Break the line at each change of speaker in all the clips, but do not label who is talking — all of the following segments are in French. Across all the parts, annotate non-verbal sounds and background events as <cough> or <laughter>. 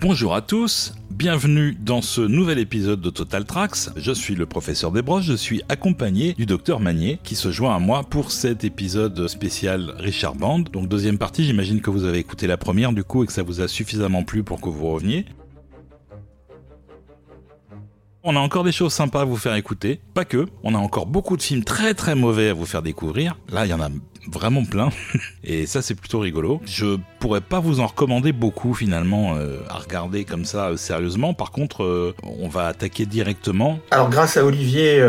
Bonjour à tous, bienvenue dans ce nouvel épisode de Total Tracks. Je suis le professeur Desbrosses, je suis accompagné du docteur Magnier qui se joint à moi pour cet épisode spécial Richard Band. Donc deuxième partie, j'imagine que vous avez écouté la première du coup et que ça vous a suffisamment plu pour que vous reveniez. On a encore des choses sympas à vous faire écouter, pas que. On a encore beaucoup de films très très mauvais à vous faire découvrir. Là, il y en a vraiment plein. <laughs> Et ça, c'est plutôt rigolo. Je pourrais pas vous en recommander beaucoup finalement euh, à regarder comme ça euh, sérieusement. Par contre, euh, on va attaquer directement.
Alors, grâce à Olivier,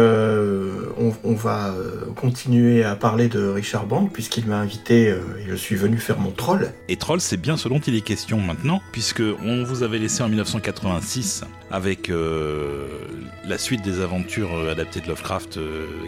on, on, va continuer à parler de Richard Band puisqu'il m'a invité et je suis venu faire mon troll.
Et troll, c'est bien ce dont il est question maintenant, puisque on vous avait laissé en 1986 avec la suite des aventures adaptées de Lovecraft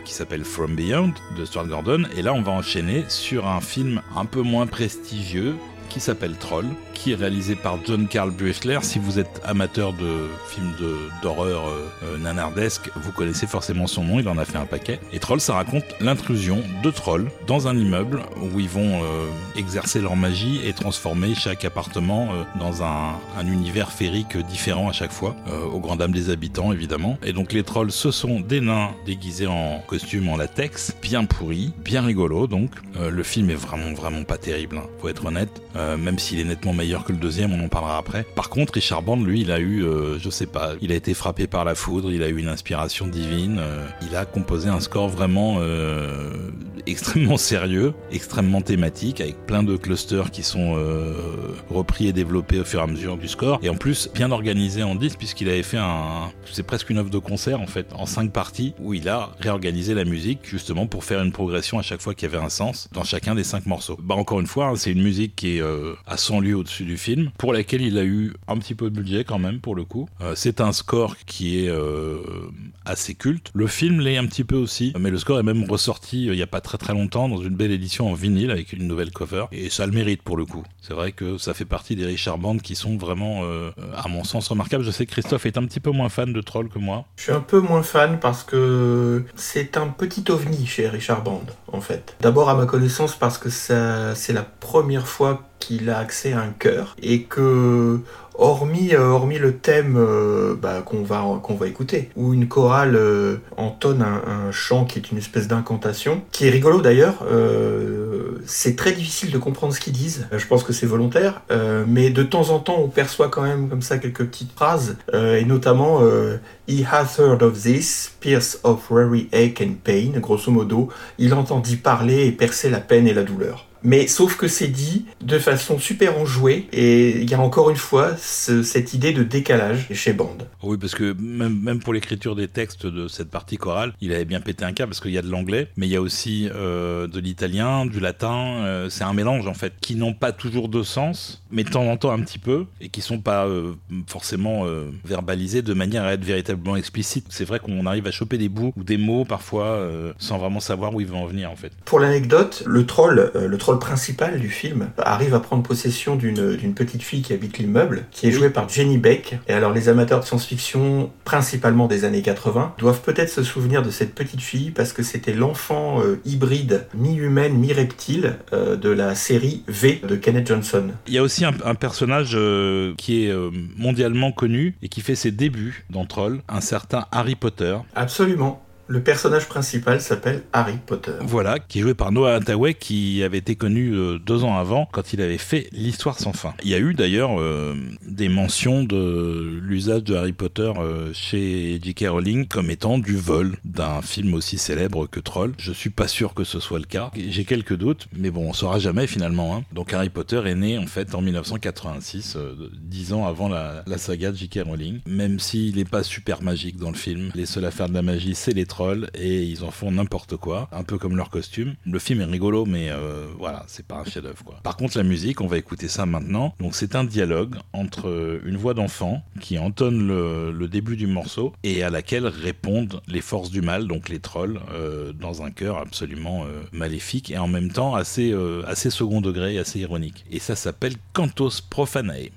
qui s'appelle From Beyond de Stuart Gordon. Et là, on va enchaîner sur un film un peu moins prestigieux qui s'appelle Troll, qui est réalisé par John Carl Buechler. Si vous êtes amateur de films d'horreur euh, nanardesque, vous connaissez forcément son nom, il en a fait un paquet. Et Troll, ça raconte l'intrusion de trolls dans un immeuble où ils vont euh, exercer leur magie et transformer chaque appartement euh, dans un, un, univers féerique différent à chaque fois, euh, aux grand dames des habitants évidemment. Et donc les trolls, ce sont des nains déguisés en costume en latex, bien pourris, bien rigolos donc. Euh, le film est vraiment vraiment pas terrible, hein, faut être honnête. Euh, même s'il est nettement meilleur que le deuxième, on en parlera après. Par contre, Richard Band, lui, il a eu, euh, je sais pas, il a été frappé par la foudre, il a eu une inspiration divine, euh, il a composé un score vraiment euh, extrêmement <laughs> sérieux, extrêmement thématique, avec plein de clusters qui sont repris et développés au fur et à mesure du score, et en plus bien organisé en 10 puisqu'il avait fait un, c'est presque une œuvre de concert en fait, en cinq parties, où il a réorganisé la musique justement pour faire une progression à chaque fois qui avait un sens dans chacun des cinq morceaux. Bah encore une fois, hein, c'est une musique qui est à 100 lieues au-dessus du film, pour laquelle il a eu un petit peu de budget quand même pour le coup. Euh, c'est un score qui est euh, assez culte. Le film l'est un petit peu aussi, mais le score est même ressorti il y a pas très très longtemps dans une belle édition en vinyle avec une nouvelle cover, et ça le mérite pour le coup. C'est vrai que ça fait partie des Richard Band qui sont vraiment, euh, à mon sens, remarquables. Je sais que Christophe est un petit peu moins fan de Troll que moi.
Je suis un peu moins fan parce que c'est un petit ovni chez Richard Band, en fait. D'abord à ma connaissance parce que c'est la première fois qu'il a accès à un chœur et que hormis, euh, hormis le thème euh, bah, qu'on va, va écouter, où une chorale euh, entonne un, chant qui est une espèce d'incantation, qui est rigolo d'ailleurs, c'est très difficile de comprendre ce qu'ils disent, je pense que c'est volontaire, mais de temps en temps on perçoit quand même comme ça quelques petites phrases, et notamment He hath heard of this, pierce of weary ache and pain, grosso modo, il entendit parler et percer la peine et la douleur. Mais sauf que c'est dit de façon super enjouée et il y a encore une fois ce, cette idée de décalage chez Band.
Oui, parce que même, même pour l'écriture des textes de cette partie chorale, il avait bien pété un câble parce qu'il y a de l'anglais, mais il y a aussi euh, de l'italien, du latin. Euh, c'est un mélange en fait qui n'ont pas toujours de sens, mais de temps en temps un petit peu et qui sont pas euh, forcément verbalisés de manière à être véritablement explicite. C'est vrai qu'on arrive à choper des bouts ou des mots parfois sans vraiment savoir où ils vont en venir en fait.
Pour l'anecdote, le troll, le troll principal du film arrive à prendre possession d'une petite fille qui habite l'immeuble, qui est jouée par Jenny Beck. Et alors les amateurs de science-fiction, principalement des années 80, doivent peut-être se souvenir de cette petite fille parce que c'était l'enfant euh, hybride mi-humaine, mi-reptile euh, de la série V de Kenneth Johnson.
Il y a aussi un, un personnage euh, qui est mondialement connu et qui fait ses débuts dans Troll, un certain Harry Potter.
Absolument. Le personnage principal s'appelle Harry Potter.
Voilà, qui est joué par Noah Hathaway, qui avait été connu euh, deux ans avant, quand il avait fait l'histoire sans fin. Il y a eu d'ailleurs euh, des mentions de l'usage de Harry Potter euh, chez J.K. Rowling comme étant du vol d'un film aussi célèbre que Troll. Je suis pas sûr que ce soit le cas. J'ai quelques doutes, mais bon, on saura jamais finalement. Hein. Donc Harry Potter est né en fait en 1986, euh, dix ans avant la, saga de J.K. Rowling. Même s'il n'est pas super magique dans le film, les seuls à faire de la magie, c'est les et ils en font n'importe quoi, un peu comme leur costume. Le film est rigolo, mais euh, voilà, c'est pas un chef-d'œuvre quoi. Par contre, la musique, on va écouter ça maintenant. Donc c'est un dialogue entre une voix d'enfant qui entonne le, début du morceau et à laquelle répondent les forces du mal, donc les trolls, euh, dans un chœur absolument euh, maléfique et en même temps assez assez second degré, assez ironique. Et ça s'appelle Cantos Profanae.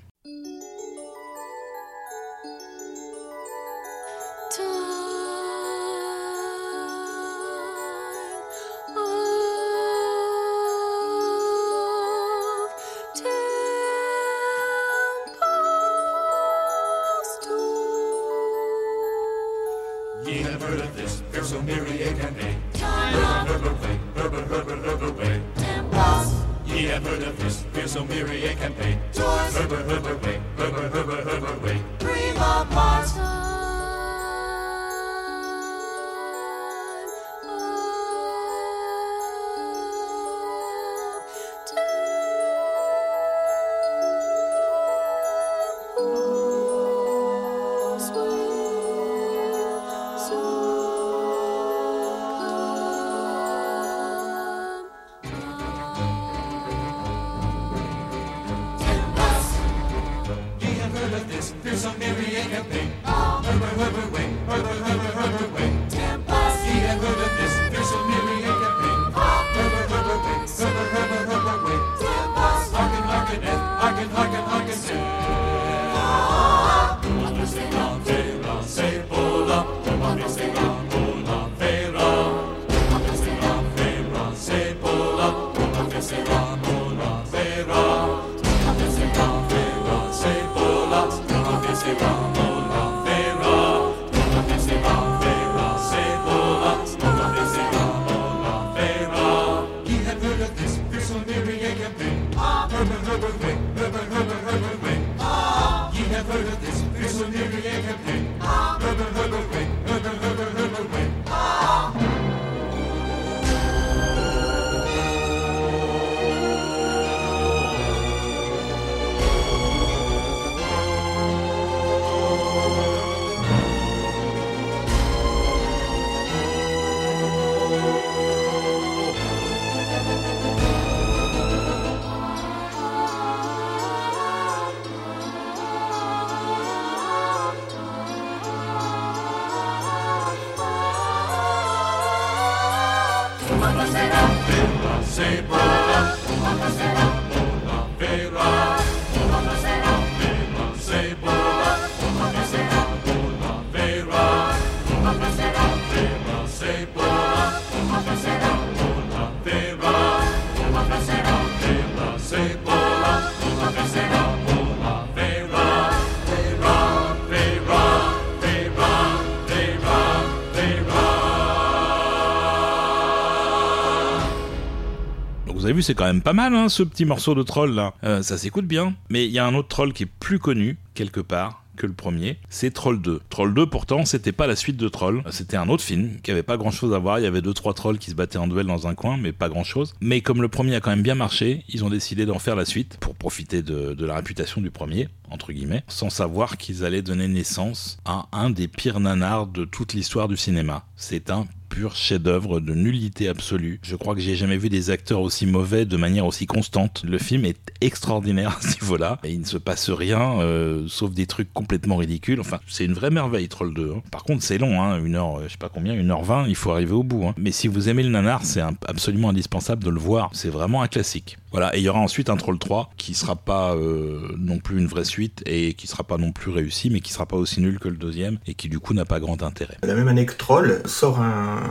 C'est quand même pas mal, hein, ce petit morceau de troll là. Euh, ça s'écoute bien. Mais il y a un autre troll qui est plus connu, quelque part, que le premier. C'est Troll 2. Troll 2, pourtant, c'était pas la suite de Troll. C'était un autre film qui avait pas grand chose à voir. Il y avait deux, trois trolls qui se battaient en duel dans un coin, mais pas grand chose. Mais comme le premier a quand même bien marché, ils ont décidé d'en faire la suite pour profiter de, de la réputation du premier, entre guillemets, sans savoir qu'ils allaient donner naissance à un des pires nanars de toute l'histoire du cinéma. C'est un pur chef-d'œuvre de nullité absolue. Je crois que j'ai jamais vu des acteurs aussi mauvais de manière aussi constante. Le film est extraordinaire à ce niveau-là. Et il ne se passe rien, euh, sauf des trucs complètement ridicules. Enfin, c'est une vraie merveille, Troll 2. hein. Par contre, c'est long, hein, une heure, euh, je sais pas combien, une heure vingt, il faut arriver au bout. hein. Mais si vous aimez le nanar, c'est absolument indispensable de le voir. C'est vraiment un classique. Voilà, et il y aura ensuite un Troll 3 qui sera pas euh, non plus une vraie suite et qui sera pas non plus réussi, mais qui sera pas aussi nul que le deuxième et qui du coup n'a pas grand intérêt.
La même année que Troll sort un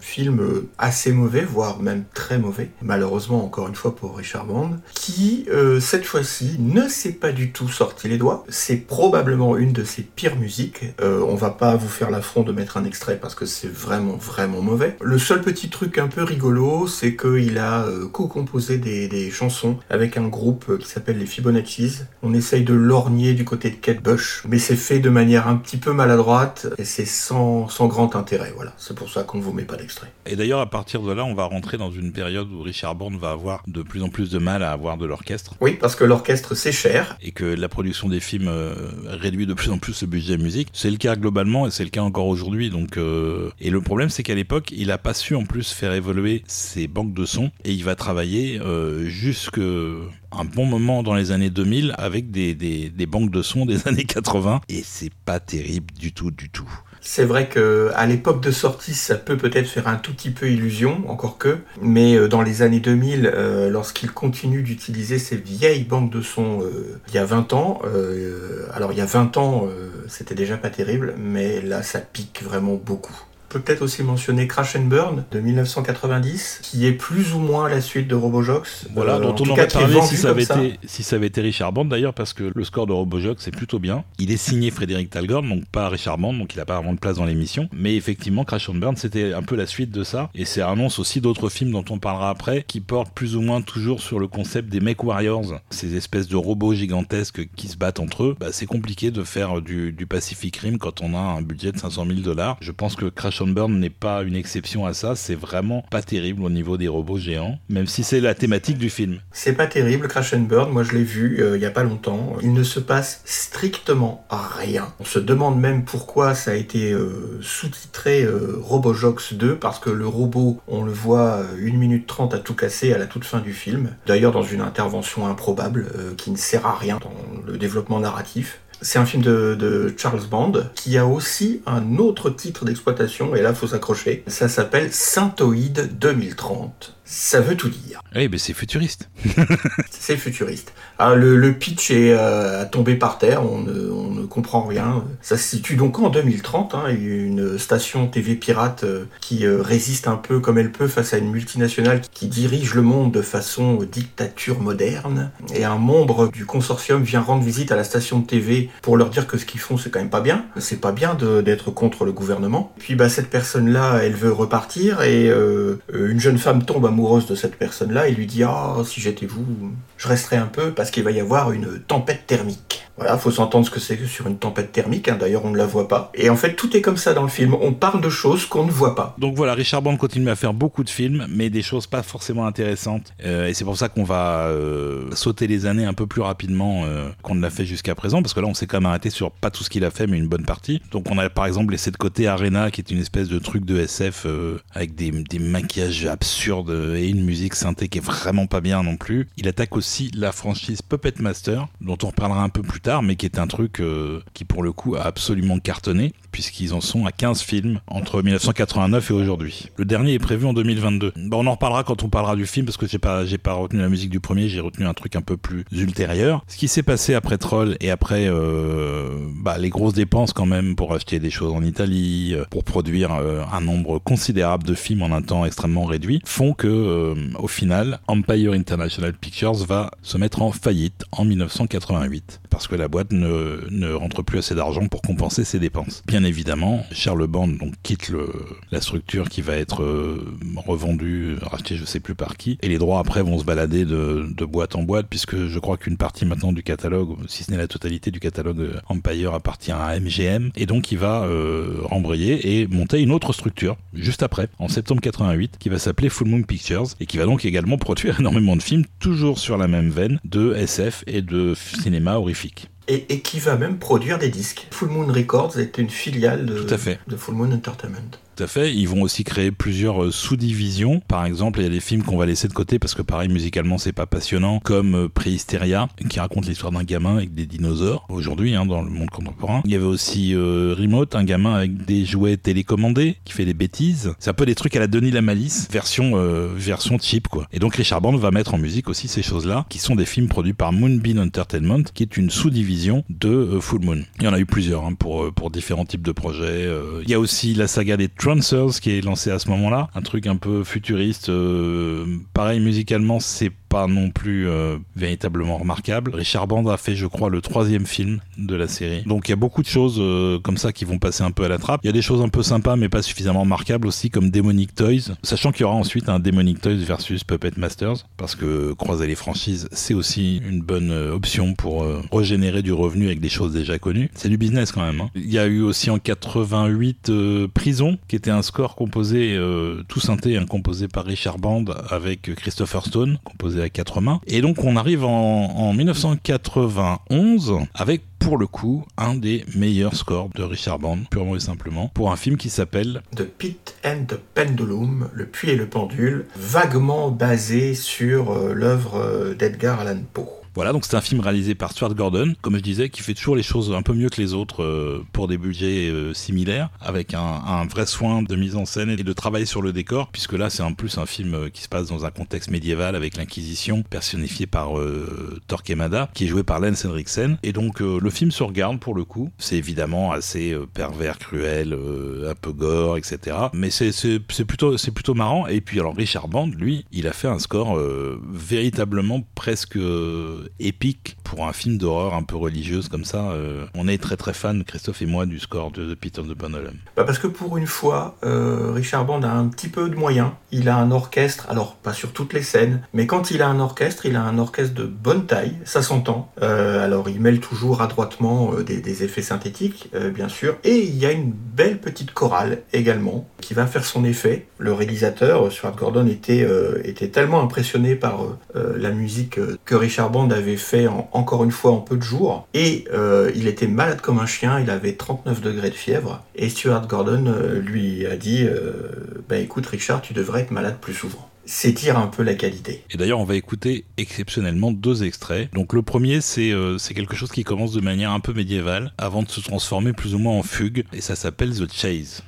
film assez mauvais, voire même très mauvais, malheureusement encore une fois pour Richard Bond, qui euh, cette fois-ci ne s'est pas du tout sorti les doigts. C'est probablement une de ses pires musiques. Euh, on va pas vous faire l'affront de mettre un extrait parce que c'est vraiment vraiment mauvais. Le seul petit truc un peu rigolo, c'est qu'il a co-composé des chansons avec un groupe euh, qui s'appelle les Fibonacci's. On essaye de lorgner du côté de Kate Bush, mais c'est fait de manière un petit peu maladroite et c'est sans, sans grand intérêt. Voilà, c'est pour ça qu'on ne vous met pas d'extrait.
Et d'ailleurs, à partir de là, on va rentrer dans une période où Richard Bond va avoir de plus en plus de mal à avoir de l'orchestre
Oui, parce que l'orchestre c'est cher.
et que la production des films euh, réduit de plus en plus le budget musique. C'est le cas globalement et c'est le cas encore aujourd'hui. Donc, euh, et le problème, c'est qu'à l'époque, il a pas su en plus faire évoluer ses banques de sons et il va travailler euh, jusque un bon moment dans les années 2000 avec des, des, banques de sons des <laughs> années 80 et c'est pas terrible du tout, du tout.
C'est vrai que à l'époque de sortie, ça peut peut-être faire un tout petit peu illusion, encore que, mais euh, dans les années 2000, euh, lorsqu'il continue d'utiliser ces vieilles banques de sons euh, il y a 20 ans, alors il y a 20 ans, c'était déjà pas terrible, mais là ça pique vraiment beaucoup. Peut peut-être aussi mentionner Crash and Burn de 1990, qui est plus ou moins la suite de Robojox.
Voilà,
Euh,
dont on aurait
est
parlé si ça, avait été, si ça avait été Richard Band d'ailleurs, parce que le score de Robojoc c'est plutôt bien. Il est signé Frédéric Talgorn, donc pas Richard Band, donc il a pas vraiment de place dans l'émission. Mais effectivement, Crash and Burn c'était un peu la suite de ça, et c'est annonce aussi d'autres films dont on parlera après, qui portent plus ou moins toujours sur le concept des Mech Warriors, ces espèces de robots gigantesques qui se battent entre eux. Bah, c'est compliqué de faire du, du Pacific Rim quand on a un budget de 500 000 dollars. Je pense que Crash Burn n'est pas une exception à ça. C'est vraiment pas terrible au niveau des robots géants, même si c'est la thématique du film.
C'est pas terrible, Crash Burn, moi je l'ai vu euh, il y a pas longtemps. Il ne se passe strictement rien. On se demande même pourquoi ça a été euh, sous-titré euh, Robojox 2, parce que le robot, on le voit euh, 1 minute 30 à tout casser à la toute fin du film. D'ailleurs dans une intervention improbable euh, qui ne sert à rien dans le développement narratif. C'est un film de, Charles Band qui a aussi un autre titre d'exploitation, et là faut s'accrocher. Ça s'appelle Synthoïde 2030. Ça veut tout dire.
Eh ben c'est futuriste. <laughs>
C'est futuriste. Ah, le, le pitch est euh, à tomber par terre, on ne, on ne comprend rien. Ça se situe donc en 2030, hein, une station TV pirate euh, qui euh, résiste un peu comme elle peut face à une multinationale qui dirige le monde de façon dictature moderne. Et un membre du consortium vient rendre visite à la station de TV pour leur dire que ce qu'ils font c'est quand même pas bien. C'est pas bien d'être contre le gouvernement. Puis bah cette personne-là, elle veut repartir et une jeune femme tombe amoureuse de cette personne-là et lui dit ah si j'étais vous, je resterais un peu parce qu'il va y avoir une tempête thermique. Voilà, faut s'entendre ce que c'est que sur une tempête thermique. hein. D'ailleurs, on ne la voit pas. Et en fait, tout est comme ça dans le film. On parle de choses qu'on ne voit pas.
Donc voilà, Richard Band continue à faire beaucoup de films, mais des choses pas forcément intéressantes. Euh, et c'est pour ça qu'on va euh, sauter les années un peu plus rapidement euh, qu'on ne l'a fait jusqu'à présent, parce que là on s'est quand même arrêté sur pas tout ce qu'il a fait, mais une bonne partie. Donc on a par exemple laissé de côté Arena, qui est une espèce de truc de SF avec des maquillages absurdes et une musique synthé qui est vraiment pas bien non plus. Il attaque aussi la franchise Puppet Master, dont on reparlera un peu plus tard, mais qui est un truc euh, qui pour le coup a absolument cartonné, puisqu'ils en sont à 15 films entre 1989 et aujourd'hui. Le dernier est prévu en 2022. Bon, on en reparlera quand on parlera du film, parce que j'ai pas, pas retenu la musique du premier, j'ai retenu un truc un peu plus ultérieur. Ce qui s'est passé après Troll et après euh, bah, les grosses dépenses quand même pour acheter des choses en Italie, euh, pour produire euh, un nombre considérable de films en un temps extrêmement réduit, font que euh, au final, Empire International Pictures va se mettre en faillite en 1988 parce que la boîte ne, ne rentre plus assez d'argent pour compenser ses dépenses. Bien évidemment, Charles Band donc quitte la structure qui va être euh, revendue, rachetée je sais plus par qui, et les droits après vont se balader de, boîte en boîte puisque je crois qu'une partie maintenant du catalogue, si ce n'est la totalité du catalogue euh, Empire appartient à MGM et donc il va rembrayer et monter une autre structure juste après, en septembre 88, qui va s'appeler Full Moon Pictures et qui va donc également produire <laughs> énormément de films toujours sur la même veine de SF et de cinéma horrifique.
Et, et qui va même produire des disques. Full Moon Records est une filiale de,
Tout à fait.
de Full Moon Entertainment.
À fait. Ils vont aussi créer plusieurs euh, sous-divisions. Par exemple, il y a des films qu'on va laisser de côté parce que pareil, musicalement, c'est pas passionnant, comme euh, Préhysteria, qui raconte l'histoire d'un gamin avec des dinosaures, aujourd'hui, hein, dans le monde contemporain. Il y avait aussi euh, Remote, un gamin avec des jouets télécommandés, qui fait des bêtises. C'est un peu des trucs à la Denis la Malice, version, version cheap, quoi. Et donc Richard Band va mettre en musique aussi ces choses-là, qui sont des films produits par Moonbeam Entertainment, qui est une sous-division de Full Moon. Il y en a eu plusieurs, hein, pour, pour différents types de projets. Il y a aussi la saga des Qui est lancée à ce moment-là, un truc un peu futuriste. euh, pareil, musicalement, c'est pas non plus euh, véritablement remarquable. Richard Band a fait, je crois, le troisième film de la série. Donc il y a beaucoup de choses euh, comme ça qui vont passer un peu à la trappe. Il y a des choses un peu sympas mais pas suffisamment remarquables aussi comme Demonic Toys, sachant qu'il y aura ensuite un Demonic Toys versus Puppet Masters parce que croiser les franchises c'est aussi une bonne euh, option pour régénérer du revenu avec des choses déjà connues. C'est du business quand même. hein. Il y a eu aussi en 88 euh, Prison qui était un score composé tout synthé, hein, composé par Richard Band avec Christopher Stone, composé quatre mains. Et donc on arrive en, en 1991 avec pour le coup un des meilleurs scores de Richard Band, purement et simplement, pour un film qui s'appelle
The Pit and the Pendulum, Le Puits et le Pendule, vaguement basé sur euh, l'œuvre euh, d'Edgar Allan Poe.
Voilà, donc c'est un film réalisé par Stuart Gordon, comme je disais, qui fait toujours les choses un peu mieux que les autres euh, pour des budgets euh, similaires, avec un, vrai soin de mise en scène et de travail sur le décor, puisque là c'est en plus un film euh, qui se passe dans un contexte médiéval avec l'Inquisition, personnifiée par Torquemada, qui est joué par Lance Henriksen. Et donc le film se regarde pour le coup. C'est évidemment assez pervers, cruel, un peu gore, etc. Mais c'est plutôt plutôt marrant. Et puis alors Richard Band, lui, il a fait un score véritablement presque épique pour un film d'horreur un peu religieuse comme ça. euh. on est très très fan, Christophe et moi, du score de, Peter de Bonholm.
Bah parce que pour une fois, euh, Richard Band a un petit peu de moyens. Il a un orchestre, alors pas sur toutes les scènes, mais quand il a un orchestre, il a un orchestre de bonne taille, ça s'entend. Euh, alors il mêle toujours adroitement euh, des, des effets synthétiques, euh, bien sûr, et il y a une belle petite chorale également qui va faire son effet. Le réalisateur, euh, Stuart Gordon, était, euh, était tellement impressionné par euh, euh, la musique euh, que Richard Band avait fait en- encore une fois en peu de jours, et euh, il était malade comme un chien, il avait 39 degrés de fièvre, et Stuart Gordon euh, lui a dit euh, Bah écoute Richard, tu devrais être malade plus souvent. C'est dire un peu la qualité.
Et d'ailleurs, on va écouter exceptionnellement deux extraits. Donc le premier, c'est quelque chose qui commence de manière un peu médiévale, avant de se transformer plus ou moins en fugue, et ça s'appelle The Chase.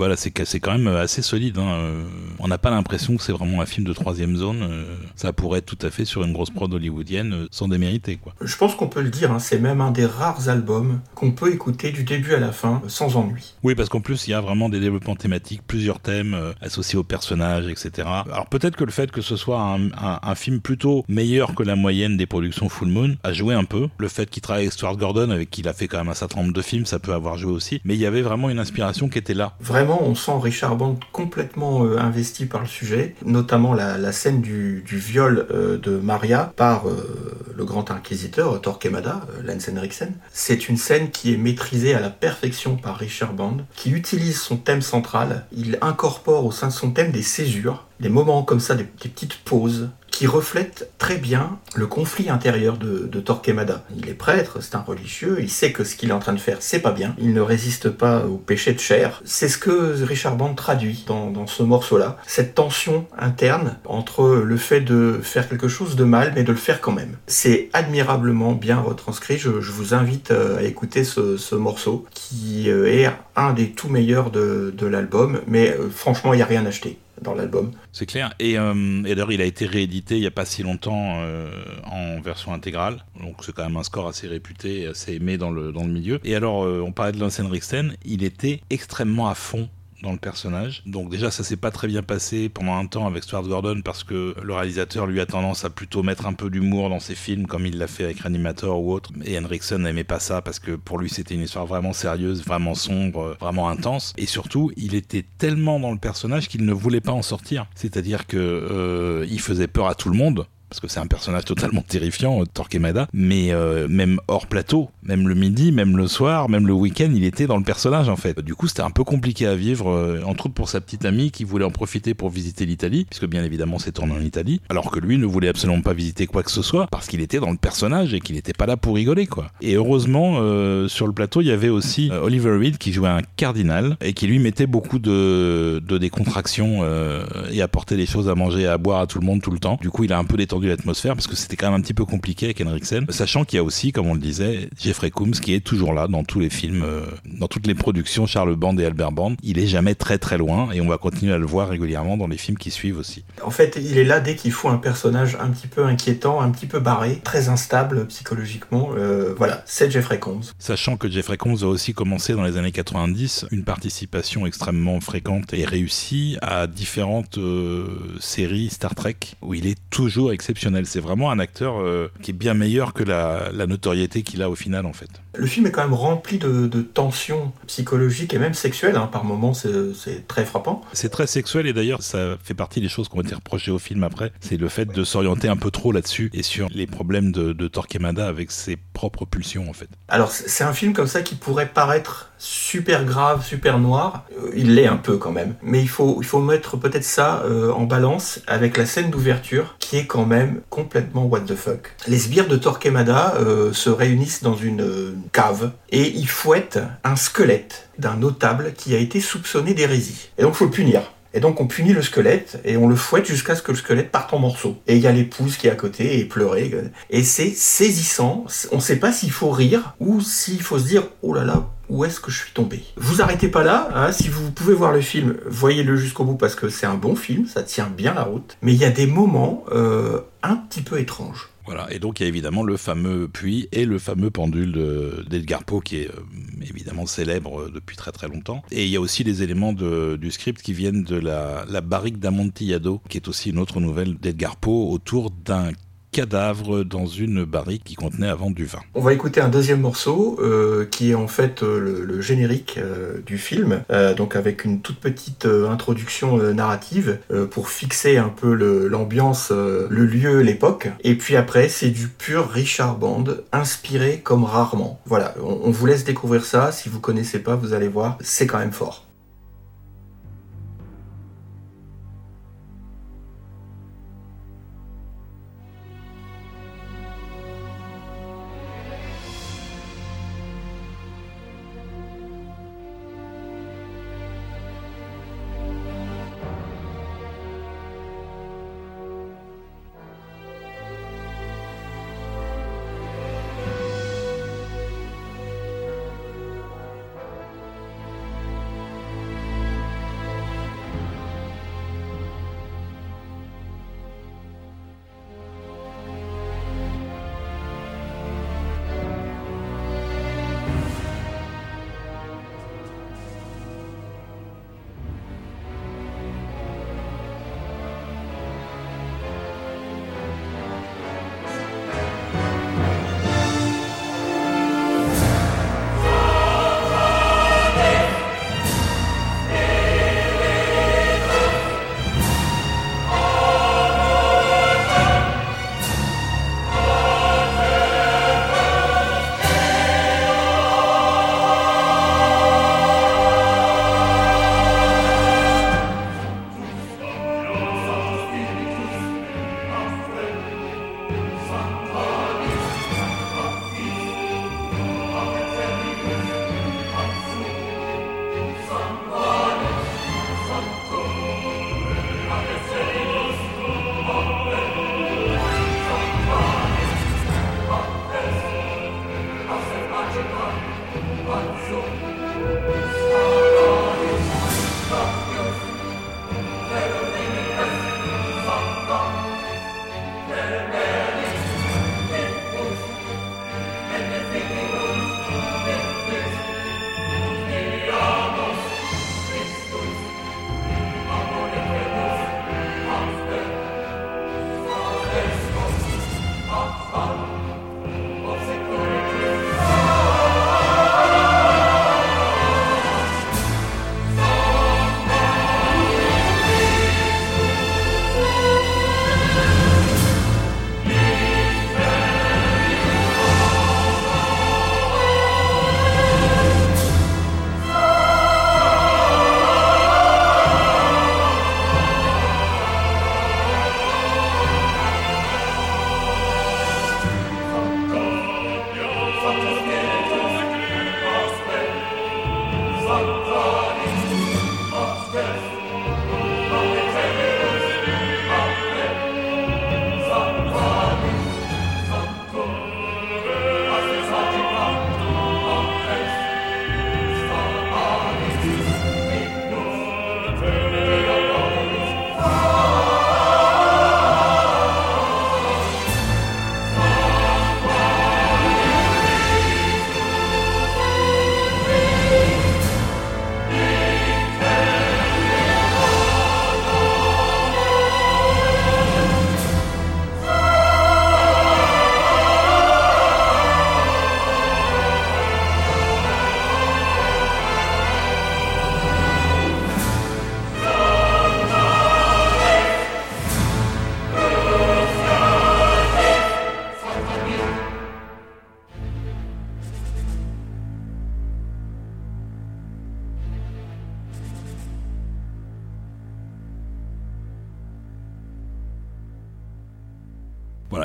Voilà, c'est quand même assez solide. hein. Euh, On n'a pas l'impression que c'est vraiment un film de troisième zone. euh, Ça pourrait être tout à fait sur une grosse prod hollywoodienne euh, sans démériter, quoi.
Je pense qu'on peut le dire, hein, c'est même un des rares albums qu'on peut écouter du début à la fin sans ennui.
Oui, parce qu'en plus, il y a vraiment des développements thématiques, plusieurs thèmes euh, associés aux personnages, etc. Alors peut-être que le fait que ce soit un, un- un film plutôt meilleur que la moyenne des productions Full Moon a joué un peu. Le fait qu'il travaille avec Stuart Gordon, avec qui il a fait quand même un certain nombre de films, ça peut avoir joué aussi. Mais il y avait vraiment une inspiration qui était là.
Vraiment, on sent Richard Band complètement euh, investi par le sujet, notamment la, la scène du, du viol euh, de Maria par le grand inquisiteur Torquemada, euh, Lance Henriksen. C'est une scène qui est maîtrisée à la perfection par Richard Band, qui utilise son thème central. Il incorpore au sein de son thème des césures, des moments comme ça, des petites pauses qui reflètent très bien le conflit intérieur de, Torquemada. Il est prêtre, c'est un religieux, il sait que ce qu'il est en train de faire, c'est pas bien. Il ne résiste pas au péché de chair. C'est ce que Richard Band traduit dans, ce morceau-là. Cette tension interne entre le fait de faire quelque chose de mal, mais de le faire quand même. C'est admirablement bien retranscrit. Je, vous invite euh, à écouter ce, ce morceau, qui euh, est un des tout meilleurs de, de l'album, mais euh, franchement, il n'y a rien acheté dans l'album.
C'est clair. Et, euh, d'ailleurs, il a été réédité il n'y a pas si longtemps euh, en version intégrale. Donc c'est quand même un score assez réputé assez aimé dans le, dans le milieu. Et alors, euh, on parlait de Lance Henriksen, il était extrêmement à fond dans le personnage. Donc déjà ça s'est pas très bien passé pendant un temps avec Stuart Gordon parce que le réalisateur lui a tendance à plutôt mettre un peu d'humour dans ses films comme il l'a fait avec Reanimator ou autre. Et Henriksen n'aimait pas ça parce que pour lui c'était une histoire vraiment sérieuse, vraiment sombre, vraiment intense. Et surtout il était tellement dans le personnage qu'il ne voulait pas en sortir. C'est-à-dire que euh, il faisait peur à tout le monde parce que c'est un personnage totalement <laughs> terrifiant, euh, Torquemada, mais euh, même hors plateau, même le midi, même le soir, même le week-end, il était dans le personnage en fait. Du coup, c'était un peu compliqué à vivre, euh, entre autres pour sa petite amie qui voulait en profiter pour visiter l'Italie, puisque bien évidemment c'est tourné en Italie, alors que lui ne voulait absolument pas visiter quoi que ce soit, parce qu'il était dans le personnage et qu'il n'était pas là pour rigoler quoi. Et heureusement, euh, sur le plateau, il y avait aussi Oliver Reed qui jouait un cardinal et qui lui mettait beaucoup de, de décontraction et apportait des choses à manger et à boire à tout le monde tout le temps. Du coup, il a un peu détendu l'atmosphère parce que c'était quand même un petit peu compliqué avec Henriksen, sachant qu'il y a aussi, comme on le disait, Jeffrey Combs qui est toujours là dans tous les films, euh, dans toutes les productions, Charles Band et Albert Band. Il est jamais très très loin et on va continuer à le voir régulièrement dans les films qui suivent aussi.
En fait, il est là dès qu'il faut un personnage un petit peu inquiétant, un petit peu barré, très instable psychologiquement. Euh, voilà, c'est Jeffrey Combs.
Sachant que Jeffrey Combs a aussi commencé dans les années 90 une participation extrêmement fréquente et réussie à différentes euh, séries Star Trek où il est toujours exceptionnel. C'est vraiment un acteur euh, qui est bien meilleur que la, la notoriété qu'il a au final en fait.
Le film est quand même rempli de, de tensions psychologiques et même sexuelles. hein. Par moments, c'est très frappant.
C'est très sexuel et d'ailleurs ça fait partie des choses qui ont été reprochées au film après. C'est le fait de s'orienter un peu trop là-dessus et sur les problèmes de, de Torquemada avec ses propres pulsions en fait.
Alors, c'est un film comme ça qui pourrait paraître super grave, super noir. Euh, il l'est un peu quand même. Mais il faut, il faut mettre peut-être ça euh, en balance avec la scène d'ouverture qui est quand même complètement what the fuck. Les sbires de Torquemada euh, se réunissent dans une euh, cave et ils fouettent un squelette d'un notable qui a été soupçonné d'hérésie. Et donc, faut le punir. Et donc on punit le squelette et on le fouette jusqu'à ce que le squelette parte en morceaux. Et il y a l'épouse qui est à côté et pleurer. Et c'est saisissant. On ne sait pas s'il faut rire ou s'il faut se dire oh là là où est-ce que je suis tombé? Vous arrêtez pas là. hein. si vous pouvez voir le film, voyez-le jusqu'au bout parce que c'est un bon film. Ça tient bien la route. Mais il y a des moments euh, un petit peu étranges.
Voilà, et donc il y a évidemment le fameux puits et le fameux pendule de- d'Edgar Poe qui est euh, évidemment célèbre euh, depuis très très longtemps. Et il y a aussi des éléments du script qui viennent de la barrique d'Amontillado, qui est aussi une autre nouvelle d'Edgar Poe autour d'un cadavre dans une barrique qui contenait avant du vin.
On va écouter un deuxième morceau euh, qui est en fait euh, le, le générique euh, du film, euh, donc avec une toute petite euh, introduction euh, narrative pour fixer un peu le- l'ambiance, euh, le lieu, l'époque. Et puis après, c'est du pur Richard Band, inspiré comme rarement. Voilà, on, on vous laisse découvrir ça. Si vous connaissez pas, vous allez voir, c'est quand même fort.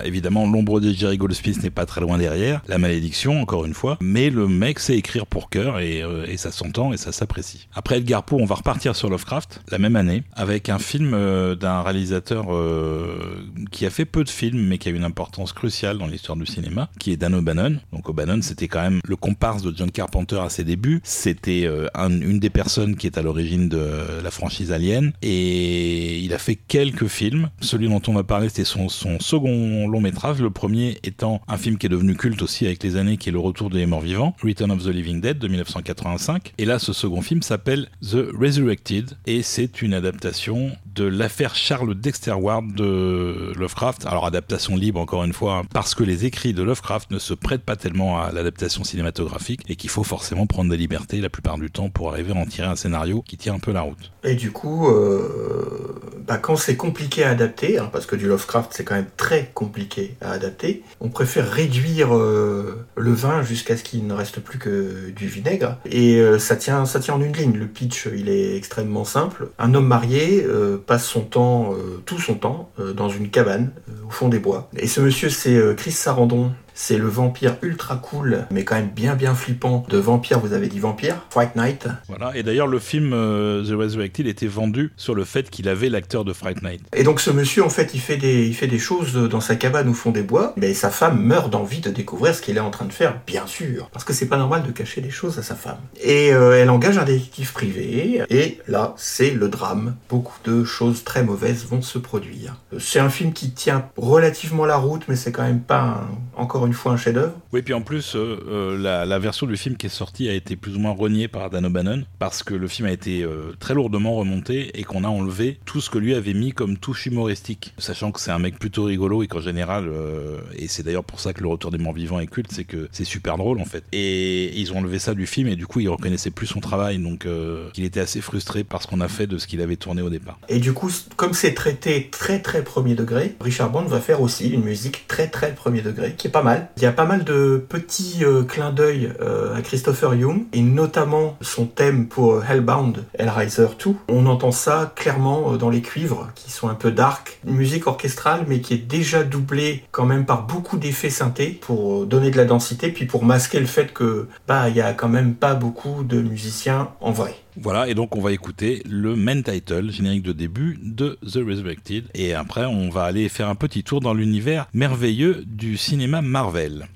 Évidemment, l'ombre de Jerry Goldsmith n'est pas très loin derrière, la malédiction, encore une fois, mais le mec sait écrire pour cœur et, euh, et ça s'entend et ça s'apprécie. Après Edgar Poe, on va repartir sur Lovecraft, la même année, avec un film euh, d'un réalisateur euh, qui a fait peu de films, mais qui a une importance cruciale dans l'histoire du cinéma, qui est Dan O'Bannon. Donc O'Bannon, c'était quand même le comparse de John Carpenter à ses débuts. C'était un- une des personnes qui est à l'origine de la franchise Alien, et il a fait quelques films. Celui dont on va parler, c'était son, son second long métrage, le premier étant un film qui est devenu culte aussi avec les années, qui est Le Retour des morts vivants, Return of the Living Dead de 1985. Et là, ce second film s'appelle The Resurrected, et c'est une adaptation de l'affaire Charles Dexter Ward de Lovecraft. Alors adaptation libre encore une fois, hein, parce que les écrits de Lovecraft ne se prêtent pas tellement à l'adaptation cinématographique et qu'il faut forcément prendre des libertés la plupart du temps pour arriver à en tirer un scénario qui tient un peu la route.
Et du coup, euh, bah, quand c'est compliqué à adapter, hein, parce que du Lovecraft c'est quand même très compliqué à adapter, on préfère réduire euh, le vin jusqu'à ce qu'il ne reste plus que du vinaigre. Et euh, ça tient, ça tient en une ligne. Le pitch, il est extrêmement simple. Un homme marié passe son temps, euh, tout son temps, euh, dans une cabane euh, au fond des bois. Et ce monsieur, c'est Chris Sarandon. C'est le vampire ultra cool, mais quand même bien bien flippant de vampire. Vous avez dit vampire, Fright Night.
Voilà. Et d'ailleurs, le film euh, The Resurrected était vendu sur le fait qu'il avait l'acteur de Fright Night.
Et donc ce monsieur, en fait, il fait des, il fait des choses dans sa cabane au fond des bois, mais sa femme meurt d'envie de découvrir ce qu'il est en train de faire, bien sûr, parce que c'est pas normal de cacher des choses à sa femme. Et euh, elle engage un détective privé, et là, c'est le drame. Beaucoup de choses très mauvaises vont se produire. C'est un film qui tient relativement la route, mais c'est quand même pas, un- encore une fois, un chef-d'œuvre.
Oui, puis en plus, euh, euh, la, la version du film qui est sortie a été plus ou moins reniée par Dan O'Bannon parce que le film a été euh, très lourdement remonté et qu'on a enlevé tout ce que lui avait mis comme touche humoristique. Sachant que c'est un mec plutôt rigolo et qu'en général, euh, et c'est d'ailleurs pour ça que Le Retour des Morts Vivants est culte, c'est que c'est super drôle en fait. Et ils ont enlevé ça du film et du coup, il reconnaissait plus son travail donc il était assez frustré par ce qu'on a fait de ce qu'il avait tourné au départ.
Et du coup, comme c'est traité très très premier degré, Richard Bond va faire aussi une musique très très premier degré, qui est pas mal. Il y a pas mal de petits euh, clins d'œil euh, à Christopher Young, et notamment son thème pour Hellbound, Hellraiser 2. On entend ça clairement euh, dans les cuivres, qui sont un peu dark. Musique orchestrale, mais qui est déjà doublée quand même par beaucoup d'effets synthés pour euh, donner de la densité, puis pour masquer le fait que bah il y a quand même pas beaucoup de musiciens en vrai.
Voilà, et donc on va écouter le main title, générique de début de The Resurrected. Et après, on va aller faire un petit tour dans l'univers merveilleux du cinéma Marvel.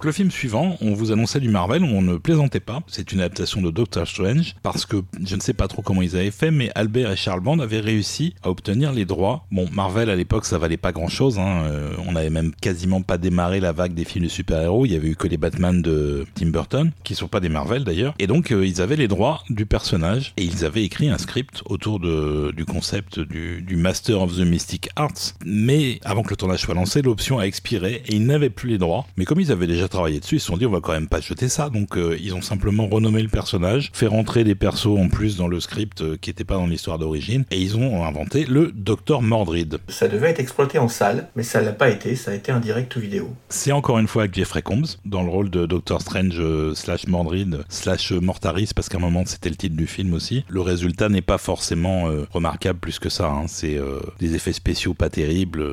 Donc le film suivant, on vous annonçait du Marvel on ne plaisantait pas. C'est une adaptation de Doctor Strange parce que je ne sais pas trop comment ils avaient fait, mais Albert et Charles Band avaient réussi à obtenir les droits. Bon, Marvel à l'époque ça valait pas grand chose. Hein. Euh, on avait même quasiment pas démarré la vague des films de super-héros. Il y avait eu que les Batman de Tim Burton, qui sont pas des Marvel d'ailleurs. Et donc euh, ils avaient les droits du personnage et ils avaient écrit un script autour du concept du, du Master of the Mystic Arts. Mais avant que le tournage soit lancé, l'option a expiré et ils n'avaient plus les droits. Mais comme ils avaient déjà travaillé dessus, ils se sont dit on va quand même pas jeter ça. Donc euh, ils ont simplement renommé le personnage, fait rentrer des persos en plus dans le script euh, qui n'étaient pas dans l'histoire d'origine, et ils ont inventé le Docteur Mordrid.
Ça devait être exploité en salle, mais ça l'a pas été, ça a été un direct vidéo.
C'est encore une fois avec Jeffrey Combs dans le rôle de Doctor Strange euh, slash Mordrid slash Mortaris parce qu'à un moment c'était le titre du film aussi. Le résultat n'est pas forcément remarquable plus que ça. hein. C'est des effets spéciaux pas terribles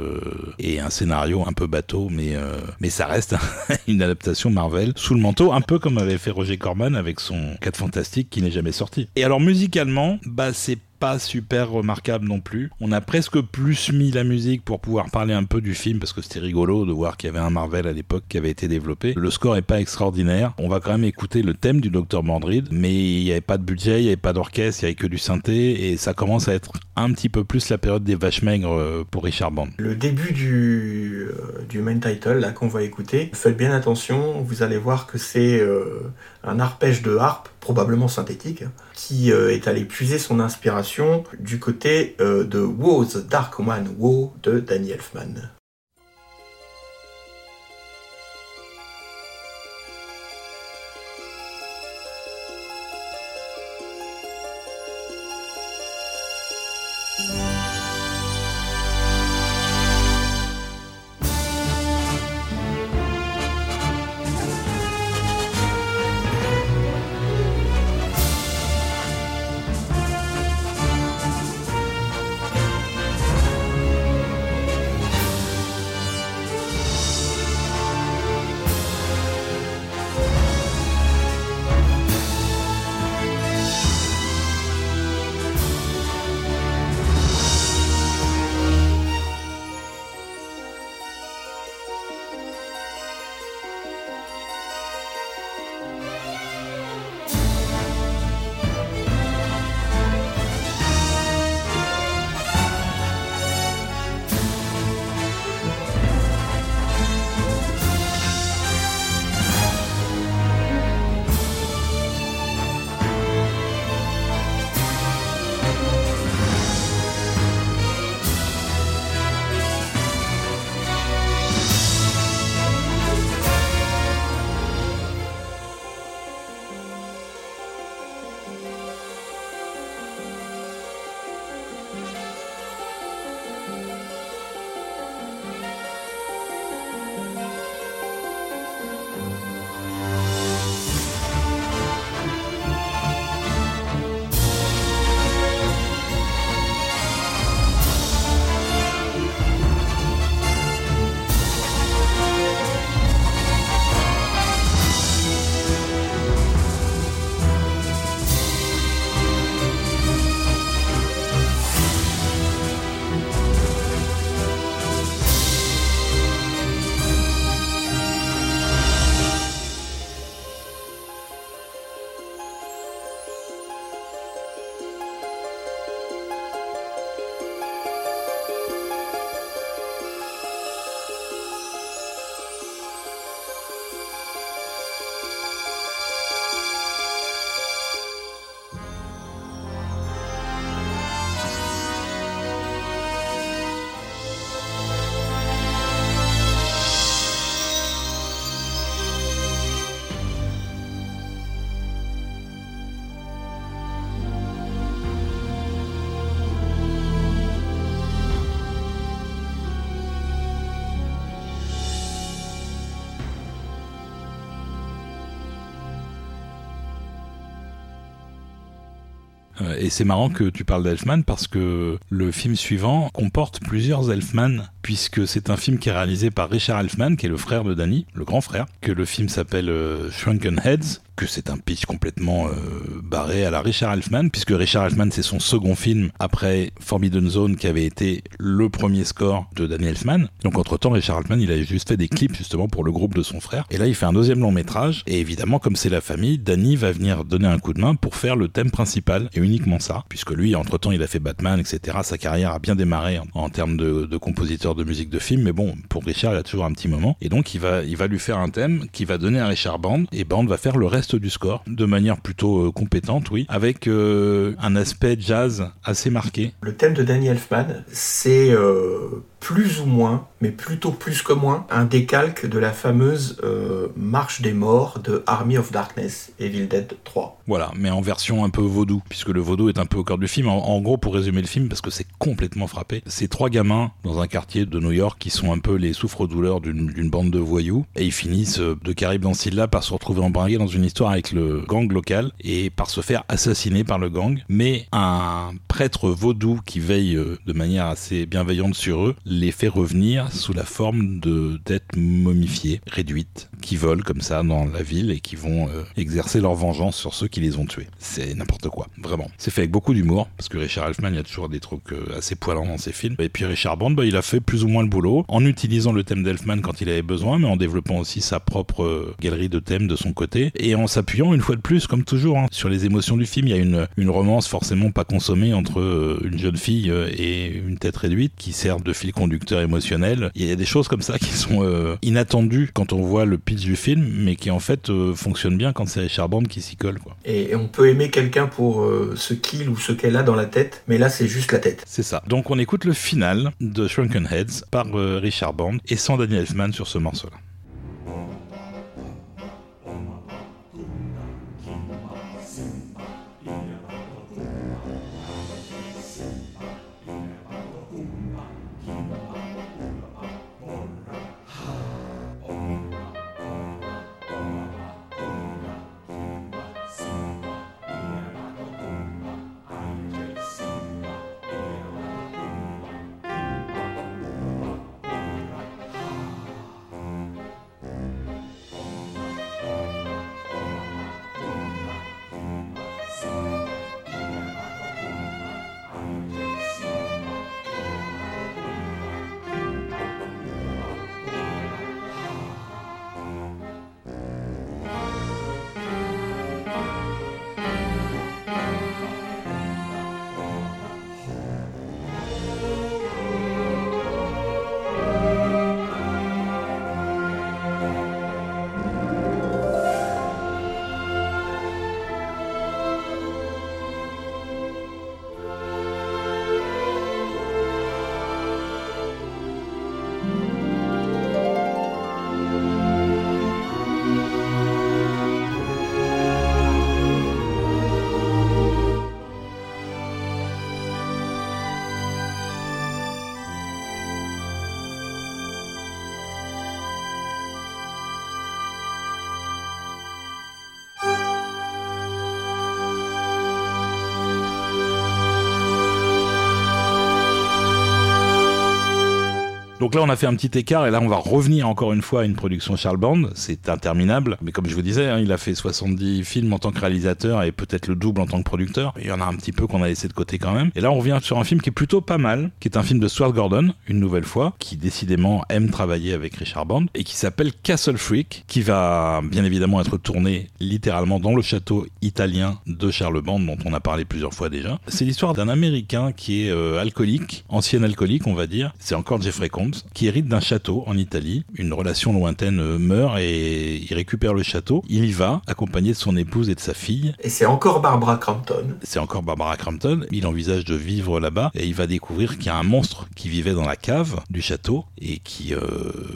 et un scénario un peu bateau, mais mais ça reste <laughs> une adaptation Marvel sous le manteau, un peu comme avait fait Roger Corman avec son 4 Fantastique qui n'est jamais sorti. Et alors musicalement, bah c'est pas super remarquable non plus. On a presque plus mis la musique pour pouvoir parler un peu du film parce que c'était rigolo de voir qu'il y avait un Marvel à l'époque qui avait été développé. Le score est pas extraordinaire. On va quand même écouter le thème du Dr Mordrid, mais il n'y avait pas de budget, il n'y avait pas d'orchestre, il n'y avait que du synthé et ça commence à être un petit peu plus la période des vaches maigres euh, pour Richard Band.
Le début du, euh, du main title là qu'on va écouter, faites bien attention, vous allez voir que c'est euh, un arpège de harpe, probablement synthétique, qui euh, est allé puiser son inspiration du côté euh, de Woe the Dark One, Woe de Danny Elfman.
Et c'est marrant que tu parles d'Elfman parce que le film suivant comporte plusieurs Elfman puisque c'est un film qui est réalisé par Richard Elfman, qui est le frère de Danny, le grand frère, que le film s'appelle euh, Shrunken Heads, que c'est un pitch complètement euh, barré à la Richard Elfman, puisque Richard Elfman c'est son second film après Forbidden Zone qui avait été le premier score de Danny Elfman. Donc entre temps Richard Elfman il avait juste fait des clips justement pour le groupe de son frère. Et là il fait un deuxième long métrage, et évidemment comme c'est la famille, Danny va venir donner un coup de main pour faire le thème principal, et uniquement ça, puisque lui entre temps il a fait Batman, etc. Sa carrière a bien démarré en, termes de compositeur de musique de film, mais bon, pour Richard il a toujours un petit moment, et donc il va, il va lui faire un thème qui va donner à Richard Band, et Band va faire le reste du score de manière plutôt euh, compétente, oui, avec euh, un aspect jazz assez marqué.
Le thème de Danny Elfman, c'est euh, plus ou moins, mais plutôt plus que moins, un décalque de la fameuse Marche des Morts de Army of Darkness, Evil Dead 3.
Voilà, mais en version un peu vaudou, puisque le vaudou est un peu au cœur du film. En, en gros, pour résumer le film, parce que c'est complètement frappé, c'est trois gamins dans un quartier de New York qui sont un peu les souffres-douleurs d'une bande de voyous, et ils finissent euh, de Caraïbes dans là par se retrouver embringués dans une histoire avec le gang local et par se faire assassiner par le gang. Mais un prêtre vaudou qui veille euh, de manière assez bienveillante sur eux les fait revenir sous la forme de têtes momifiées, réduites, qui volent comme ça dans la ville et qui vont euh, exercer leur vengeance sur ceux qui les ont tués. C'est n'importe quoi, vraiment. C'est fait avec beaucoup d'humour, parce que Richard Elfman, il y a toujours des trucs assez poilants dans ses films. Et puis Richard Bond, bah, il a fait plus ou moins le boulot, en utilisant le thème d'Elfman quand il avait besoin, mais en développant aussi sa propre euh, galerie de thèmes de son côté, et en s'appuyant une fois de plus, comme toujours, hein, sur les émotions du film. Il y a une, une romance forcément pas consommée entre euh, une jeune fille euh, et une tête réduite qui servent de fil conducteur émotionnel. Il y a des choses comme ça <laughs> qui sont euh, inattendues quand on voit le pitch du film, mais qui en fait euh, fonctionnent bien quand c'est Richard Band qui s'y colle. Quoi.
Et on peut aimer quelqu'un pour euh, ce qu'il ou ce qu'elle a dans la tête, mais là c'est juste la tête.
C'est ça. Donc on écoute le final de Shrunken Par euh, Richard Band et sans Daniel Elfman sur ce morceau-là. Donc là, on a fait un petit écart et là, on va revenir encore une fois à une production Charles Band. C'est interminable, mais comme je vous disais, hein, il a fait 70 films en tant que réalisateur et peut-être le double en tant que producteur. Il y en a un petit peu qu'on a laissé de côté quand même. Et là, on revient sur un film qui est plutôt pas mal, qui est un film de Stuart Gordon, une nouvelle fois, qui décidément aime travailler avec Richard Band et qui s'appelle Castle Freak, qui va bien évidemment être tourné littéralement dans le château italien de Charles Band, dont on a parlé plusieurs fois déjà. C'est l'histoire d'un Américain qui est euh, alcoolique, ancien alcoolique, on va dire. C'est encore Jeffrey Combs, qui hérite d'un château en Italie. Une relation lointaine euh, meurt et il récupère le château. Il y va, accompagné de son épouse et de sa fille.
Et c'est encore Barbara Crampton.
C'est encore Barbara Crampton. Il envisage de vivre là-bas et il va découvrir qu'il y a un monstre qui vivait dans la cave du château et qui euh,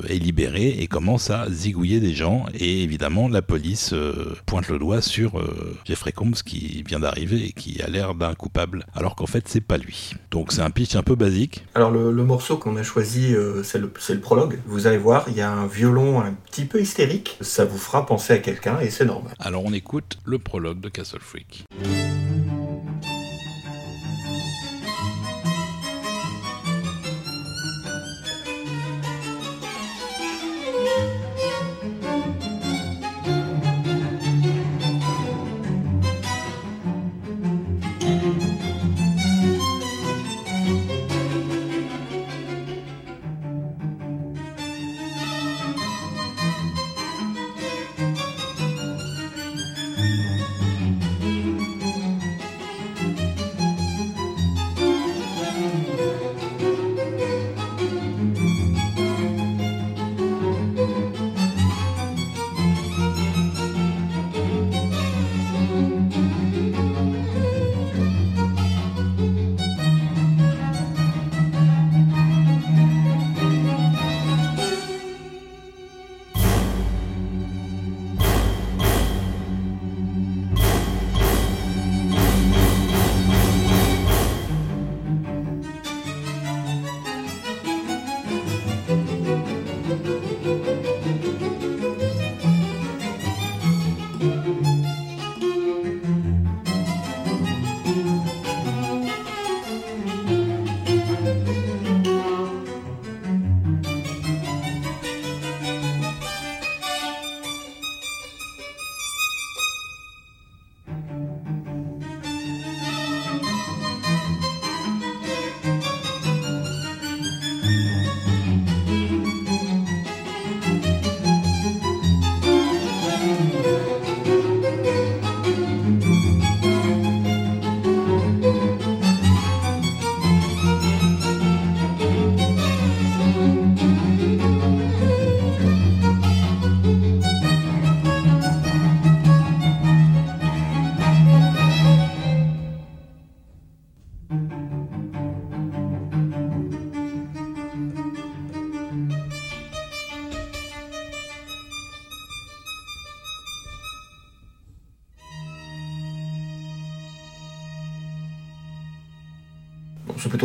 est libéré et commence à zigouiller des gens. Et évidemment, la police euh, pointe le doigt sur euh, Jeffrey Combs qui vient d'arriver et qui a l'air d'un coupable, alors qu'en fait, c'est pas lui. Donc c'est un pitch un peu basique.
Alors le, le morceau qu'on a choisi, euh, c'est le, c'est le prologue. Vous allez voir, il y a un violon un petit peu hystérique. Ça vous fera penser à quelqu'un et c'est normal.
Alors on écoute le prologue de Castle Freak.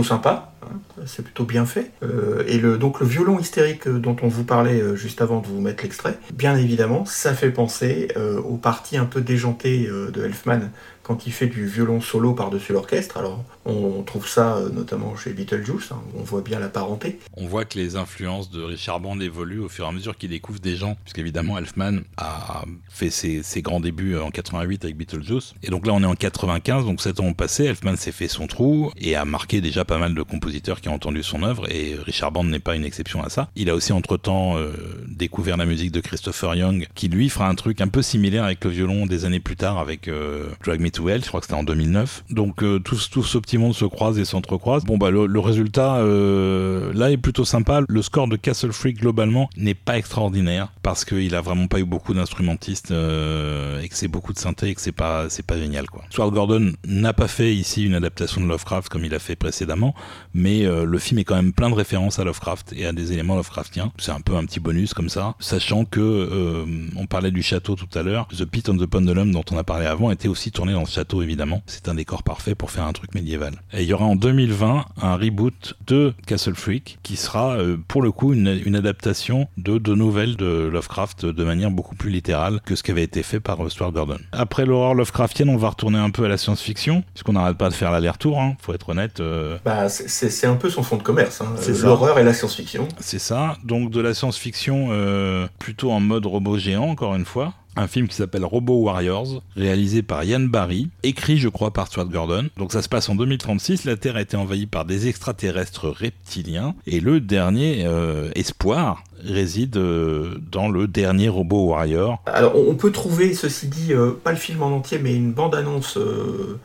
Sympa, hein, c'est plutôt bien fait. Euh, et le, donc le violon hystérique euh, dont on vous parlait euh, juste avant de vous mettre l'extrait, bien évidemment, ça fait penser aux parties un peu déjantées de Elfman quand il fait du violon solo par-dessus l'orchestre. Alors on trouve ça euh, notamment chez Beetlejuice, hein, on voit bien la parenté.
On voit que les influences de Richard Band évoluent au fur et à mesure qu'il découvre des gens, puisqu'évidemment Elfman a fait ses, grands débuts en 88 avec Beetlejuice. Et donc là on est en 95, donc 7 ans ont passé, Elfman s'est fait son trou et a marqué déjà pas mal de compositeurs qui ont entendu son œuvre, et Richard Band n'est pas une exception à ça. Il a aussi entre-temps euh, découvert la musique de Christopher Young, qui lui fera un truc un peu similaire avec le violon des années plus tard avec euh, Drag Me to je crois que c'était en 2009. Donc euh, tout, tout ce petit monde se croise et s'entrecroise. Bon bah le, résultat euh, là est plutôt sympa. Le score de Castle Freak globalement n'est pas extraordinaire parce qu'il a vraiment pas eu beaucoup d'instrumentistes euh, et que c'est beaucoup de synthé et que c'est pas c'est pas génial quoi. Swart Gordon n'a pas fait ici une adaptation de Lovecraft comme il a fait précédemment, mais euh, le film est quand même plein de références à Lovecraft et à des éléments Lovecraftiens. C'est un peu un petit bonus comme ça, sachant que on parlait du château tout à l'heure. The Pit on the Pendulum dont on a parlé avant était aussi tourné dans château évidemment. C'est un décor parfait pour faire un truc médiéval. Et il y aura en 2020 un reboot de Castle Freak qui sera euh, pour le coup une, une adaptation de deux nouvelles de Lovecraft de manière beaucoup plus littérale que ce qui avait été fait par euh, Stuart Gordon. Après l'horreur Lovecraftienne, on va retourner un peu à la science-fiction, puisqu'on n'arrête pas de faire l'aller-retour, hein, faut être honnête. euh,
Bah, c'est- un peu son fond de commerce, hein,
C'est ça.
l'horreur et la science-fiction.
C'est ça. Donc de la science-fiction euh, plutôt en mode robot géant, encore une fois. Un film qui s'appelle Robo Warriors, réalisé par Ian Barry, écrit je crois par Stuart Gordon. Donc ça se passe en 2036, la Terre a été envahie par des extraterrestres reptiliens, et le dernier euh, espoir réside euh, dans le dernier Robo Warrior.
Alors, on peut trouver, ceci dit, euh, pas le film en entier, mais une bande-annonce,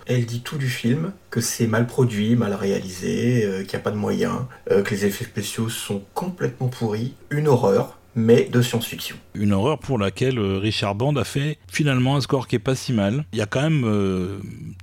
elle dit tout du film, que c'est mal produit, mal réalisé, qu'il n'y a pas de moyens, que les effets spéciaux sont complètement pourris, une horreur, mais de science-fiction.
Une horreur pour laquelle euh, Richard Band a fait finalement un score qui est pas si mal. Il y a quand même euh,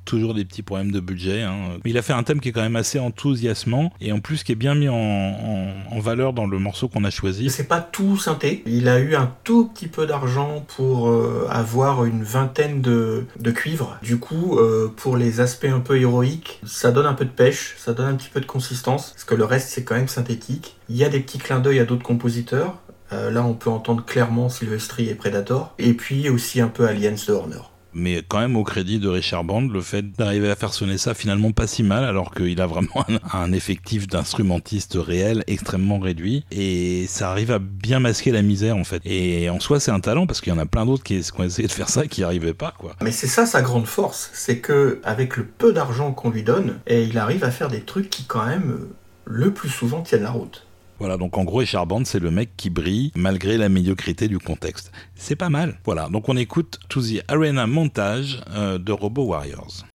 toujours des petits problèmes de budget, hein. mais il a fait un thème qui est quand même assez enthousiasmant et en plus qui est bien mis en, en- en valeur dans le morceau qu'on a choisi.
C'est pas tout synthé, il a eu un tout petit peu d'argent pour euh, avoir une vingtaine de, de cuivres. Du coup, euh, pour les aspects un peu héroïques, ça donne un peu de pêche, ça donne un petit peu de consistance, parce que le reste c'est quand même synthétique. Il y a des petits clins d'œil à d'autres compositeurs. Euh, là, on peut entendre clairement Silvestri et Predator, et puis aussi un peu Aliens de Horner.
Mais quand même au crédit de Richard Band, le fait d'arriver à faire sonner ça finalement pas si mal, alors qu'il a vraiment un, un effectif d'instrumentistes réels extrêmement réduit, et ça arrive à bien masquer la misère en fait. Et en soi c'est un talent, parce qu'il y en a plein d'autres qui, qui ont essayé de faire ça et qui n'y arrivaient pas quoi.
Mais c'est ça sa grande force, c'est que avec le peu d'argent qu'on lui donne, et il arrive à faire des trucs qui quand même le plus souvent tiennent la route.
Voilà, donc en gros, Richard c'est le mec qui brille malgré la médiocrité du contexte. C'est pas mal. Voilà, donc on écoute To the Arena Montage euh, de Robo Warriors.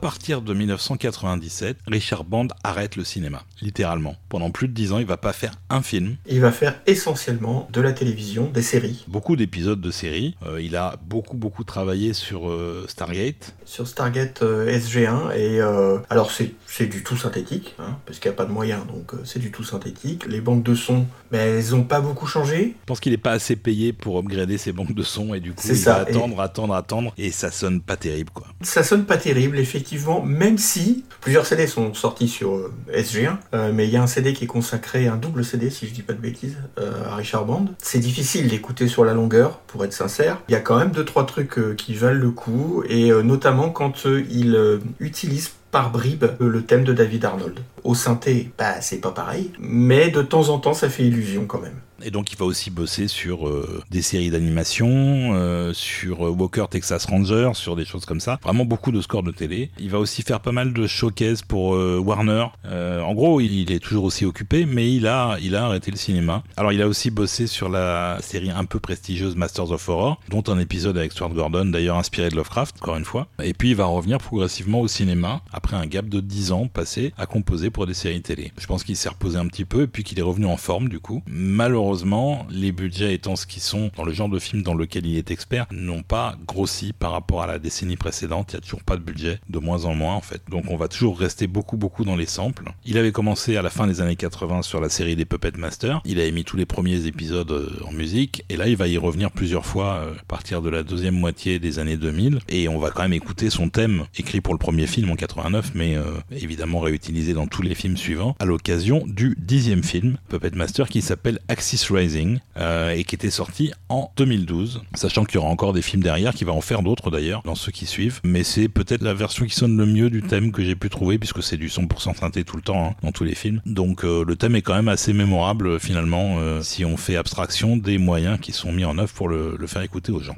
Partir de 1997, Richard Band arrête le cinéma, littéralement. Pendant plus de 10 ans, il va pas faire un film.
Il va faire essentiellement de la télévision, des séries.
Beaucoup d'épisodes de séries. Euh, il a beaucoup beaucoup travaillé sur euh, Stargate.
Sur Stargate euh, SG1 et euh, alors c'est du tout synthétique hein, parce qu'il n'y a pas de moyens donc euh, c'est du tout synthétique. Les banques de son, mais elles ont pas beaucoup changé.
Je pense qu'il est pas assez payé pour upgrader ses banques de son et du coup il
ça,
va attendre, attendre, attendre et ça sonne pas terrible quoi.
Ça sonne pas terrible, effectivement, même si plusieurs CD sont sortis sur euh, SG1, euh, mais il y a un CD qui est consacré, un double CD, si je dis pas de bêtises, euh, à Richard Band. C'est difficile d'écouter sur la longueur, pour être sincère. Il y a quand même deux trois trucs euh, qui valent le coup, et euh, notamment quand euh, il euh, utilise par bribes euh, le thème de David Arnold. Au synthé, bah c'est pas pareil, mais de temps en temps ça fait illusion quand même.
Et donc il va aussi bosser sur euh, des séries d'animation, euh, sur euh, Walker Texas Ranger, sur des choses comme ça. Vraiment beaucoup de scores de télé. Il va aussi faire pas mal de showcase pour Warner. En gros, il, il est toujours aussi occupé, mais il a, il a arrêté le cinéma. Alors il a aussi bossé sur la série un peu prestigieuse Masters of Horror, dont un épisode avec Stuart Gordon, d'ailleurs inspiré de Lovecraft, encore une fois. Et puis il va revenir progressivement au cinéma, après un gap de 10 ans passé à composer pour des séries télé. Je pense qu'il s'est reposé un petit peu, et puis qu'il est revenu en forme du coup. Malheureusement, les budgets étant ce qu'ils sont dans le genre de film dans lequel il est expert, n'ont pas grossi par rapport à la décennie précédente. Il n'y a toujours pas de budget, de moins en moins en fait. Donc on va toujours rester beaucoup beaucoup dans les samples. Il avait commencé à la fin des années 80 sur la série des Puppet Masters. Il a émis tous les premiers épisodes euh, en musique et là il va y revenir plusieurs fois euh, à partir de la deuxième moitié des années 2000 et on va quand même écouter son thème écrit pour le premier film en 89 mais euh, évidemment réutilisé dans tous les films suivants à l'occasion du dixième film Puppet Master qui s'appelle Axis Rising euh, et qui était sorti en 2012 sachant qu'il y aura encore des films derrière qui va en faire d'autres d'ailleurs dans ceux qui suivent. Mais c'est peut-être la version qui sonne le mieux du thème que j'ai pu trouver puisque c'est du 100% synthé tout le temps hein, dans tous les films. Donc euh, le thème est quand même assez mémorable euh, finalement si on fait abstraction des moyens qui sont mis en œuvre pour le faire écouter aux gens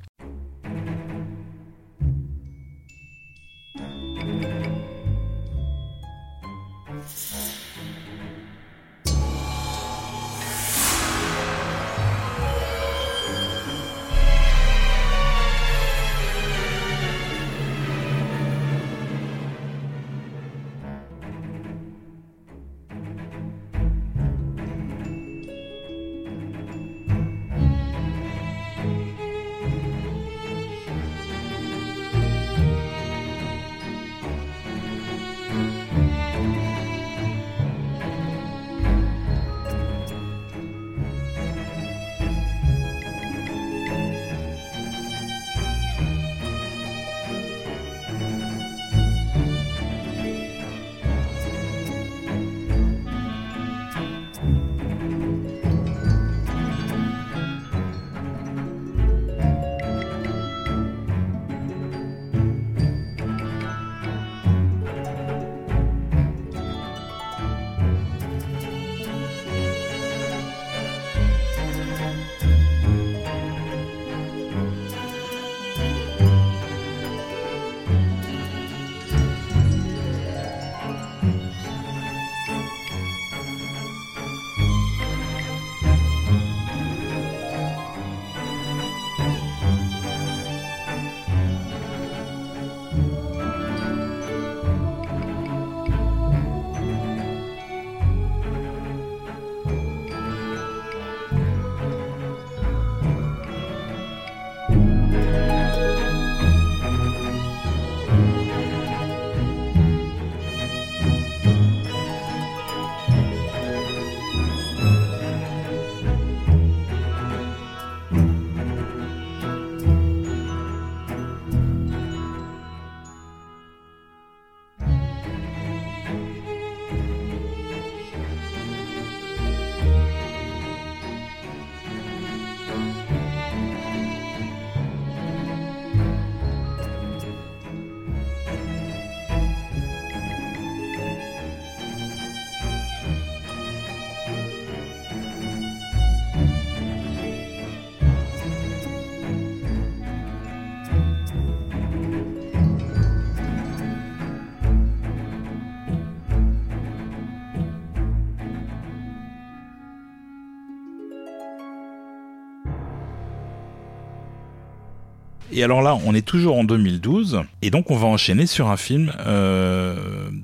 Et alors là, on est toujours en 2012, et donc on va enchaîner sur un film euh,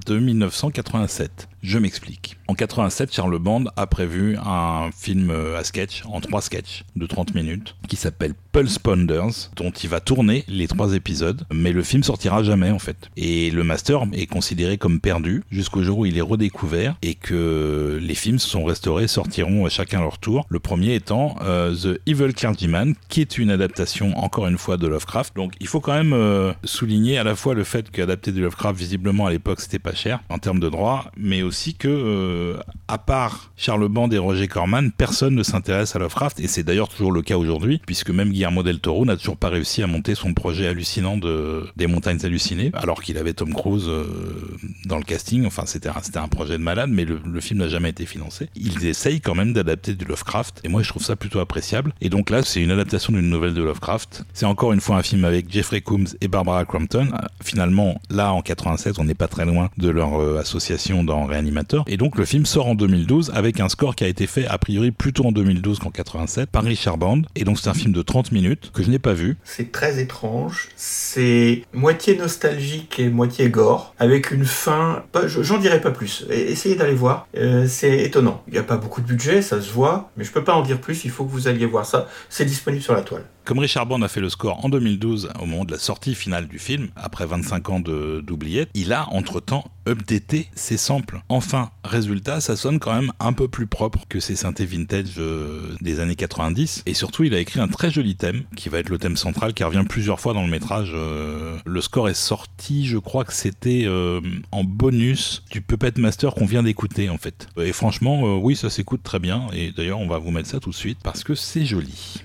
de 1987. Je m'explique. En 87, Charles Band a prévu un film euh, à sketch, en trois sketchs de 30 minutes, qui s'appelle Pulse Ponders, dont il va tourner les trois épisodes, mais le film sortira jamais en fait. Et le master est considéré comme perdu jusqu'au jour où il est redécouvert et que les films sont restaurés, sortiront à chacun leur tour. Le premier étant euh, The Evil Clergyman, qui est une adaptation encore une fois de Lovecraft. Donc il faut quand même euh, souligner à la fois le fait qu'adapter du Lovecraft, visiblement à l'époque, c'était pas cher en termes de droits, mais aussi que, euh, à part Charles Band et Roger Corman, personne ne s'intéresse à Lovecraft, et c'est d'ailleurs toujours le cas aujourd'hui, puisque même Guillermo del Toro n'a toujours pas réussi à monter son projet hallucinant de des montagnes hallucinées, alors qu'il avait Tom Cruise euh, dans le casting. Enfin, c'était un, projet de malade, mais le, film n'a jamais été financé. Ils essayent quand même d'adapter du Lovecraft, et moi je trouve ça plutôt appréciable. Et donc là, c'est une adaptation d'une nouvelle de Lovecraft. C'est encore une fois un film avec Jeffrey Combs et Barbara Crampton. Euh, Finalement, là en 87, on n'est pas très loin de leur association dans Reanimator. Et donc le film sort en 2012 avec un score qui a été fait a priori plutôt en 2012 qu'en 87 par Richard Band. Et donc c'est un film de 30 minutes que je n'ai pas vu.
C'est très étrange. C'est moitié nostalgique et moitié gore, avec une fin. J'en dirai pas plus. Essayez d'aller voir. Euh, c'est étonnant. Il n'y a pas beaucoup de budget, ça se voit, mais je peux pas en dire plus. Il faut que vous alliez voir ça. C'est disponible sur la toile.
Comme Richard Band a fait le score en 2012 au moment de la sortie finale du film, après 25 ans d'oubliette, il a entre-temps updaté ses samples. Enfin, résultat, ça sonne quand même un peu plus propre que ses synthés vintage euh, des années 90. Et surtout, il a écrit un très joli thème, qui va être le thème central, qui revient plusieurs fois dans le métrage. Euh, le score est sorti, je crois que c'était euh, en bonus du Puppet Master qu'on vient d'écouter en fait. Et franchement, oui, ça s'écoute très bien. Et d'ailleurs, on va vous mettre ça tout de suite parce que c'est joli.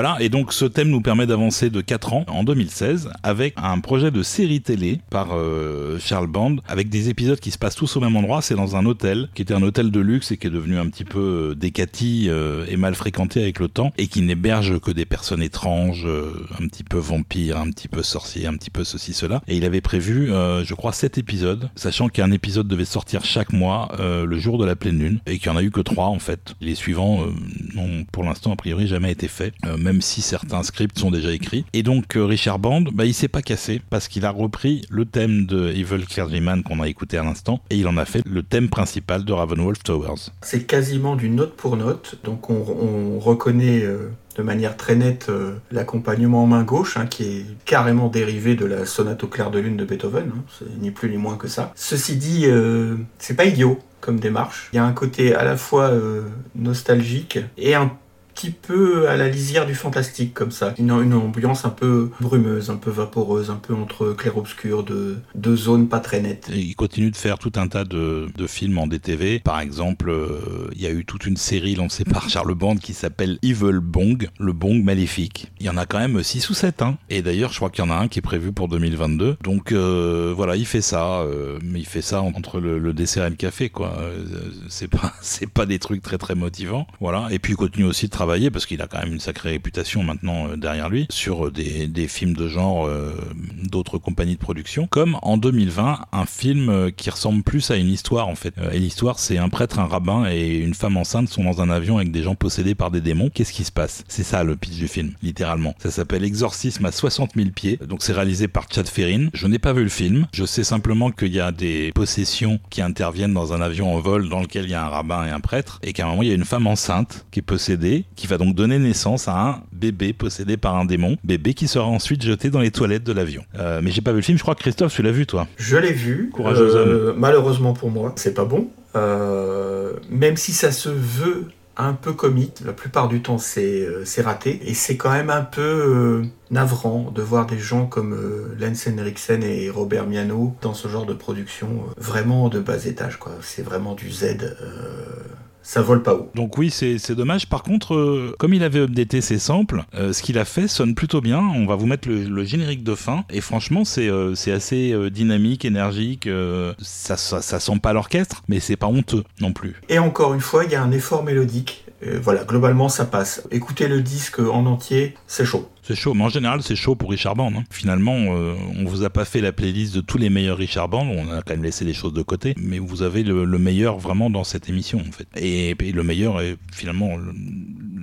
Voilà, et donc ce thème nous permet d'avancer de 4 ans en 2016 avec un projet de série télé par euh, Charles Band avec des épisodes qui se passent tous au même endroit. C'est dans un hôtel qui était un hôtel de luxe et qui est devenu un petit peu euh, décati euh, et mal fréquenté avec le temps et qui n'héberge que des personnes étranges, euh, un petit peu vampires, un petit peu sorciers, un petit peu ceci, cela. Et il avait prévu, euh, je crois, 7 épisodes, sachant qu'un épisode devait sortir chaque mois euh, le jour de la pleine lune et qu'il n'y en a eu que 3 en fait. Les suivants n'ont pour l'instant a priori jamais été faits, même si certains scripts sont déjà écrits. Et donc euh, Richard Band, bah, il s'est pas cassé parce qu'il a repris le thème de Evil Clergyman qu'on a écouté à l'instant et il en a fait le thème principal de Ravenwolf Towers.
C'est quasiment du note pour note, donc on, on reconnaît euh, de manière très nette euh, l'accompagnement en main gauche, hein, qui est carrément dérivé de la sonate au clair de lune de Beethoven, hein, ni plus ni moins que ça. Ceci dit, c'est pas idiot comme démarche. Il y a un côté à la fois nostalgique et un petit peu à la lisière du fantastique comme ça. Une, une ambiance un peu brumeuse, un peu vaporeuse, un peu entre clair-obscur, de deux zones pas très nettes.
Et il continue de faire tout un tas de, de films en DTV. Par exemple, euh, il y a eu toute une série lancée par <laughs> Charles Band qui s'appelle Evil Bong, le Bong maléfique. Il y en a quand même 6 ou 7. Hein. Et d'ailleurs, je crois qu'il y en a un qui est prévu pour 2022. Donc euh, voilà, il fait ça. euh, mais il fait ça entre le, le dessert et le café, quoi. C'est pas, <laughs> c'est pas des trucs très très motivants. Voilà. Et puis il continue aussi de travailler parce qu'il a quand même une sacrée réputation maintenant euh, derrière lui sur euh, des, films de genre euh, d'autres compagnies de production. Comme en 2020, un film qui ressemble plus à une histoire en fait. Et l'histoire, c'est un prêtre, un rabbin et une femme enceinte sont dans un avion avec des gens possédés par des démons. Qu'est-ce qui se passe? C'est ça le pitch du film, littéralement. Ça s'appelle Exorcisme à 60 000 pieds. Donc c'est réalisé par Chad Ferrin. Je n'ai pas vu le film. Je sais simplement qu'il y a des possessions qui interviennent dans un avion en vol dans lequel il y a un rabbin et un prêtre et qu'à un moment il y a une femme enceinte qui est possédée, qui va donc donner naissance à un bébé possédé par un démon, bébé qui sera ensuite jeté dans les toilettes de l'avion. Euh, mais j'ai pas vu le film. Je crois que Christophe, tu l'as vu toi.
Je l'ai vu.
Courageux
Euh, malheureusement pour moi, c'est pas bon. Euh, même si ça se veut un peu comique, la plupart du temps c'est raté. Et c'est quand même un peu navrant de voir des gens comme euh, Lance Henriksen et Robert Miano dans ce genre de production euh, vraiment de bas étage. quoi. C'est vraiment du Z. euh, ça vole pas haut.
Donc oui, c'est c'est dommage. Par contre, euh, comme il avait updaté ses samples, euh, ce qu'il a fait sonne plutôt bien. On va vous mettre le, le générique de fin. Et franchement, c'est euh, c'est assez euh, dynamique, énergique. euh, ça, ça, ça sent pas l'orchestre, mais c'est pas honteux non plus.
Et encore une fois, il y a un effort mélodique. Euh, voilà, globalement ça passe. Écoutez le disque en entier, c'est chaud.
C'est chaud, mais en général, c'est chaud pour Richard Band. hein. Finalement, euh, on vous a pas fait la playlist de tous les meilleurs Richard Band. On a quand même laissé des choses de côté, mais vous avez le, le meilleur vraiment dans cette émission, en fait. Et, le meilleur est finalement le-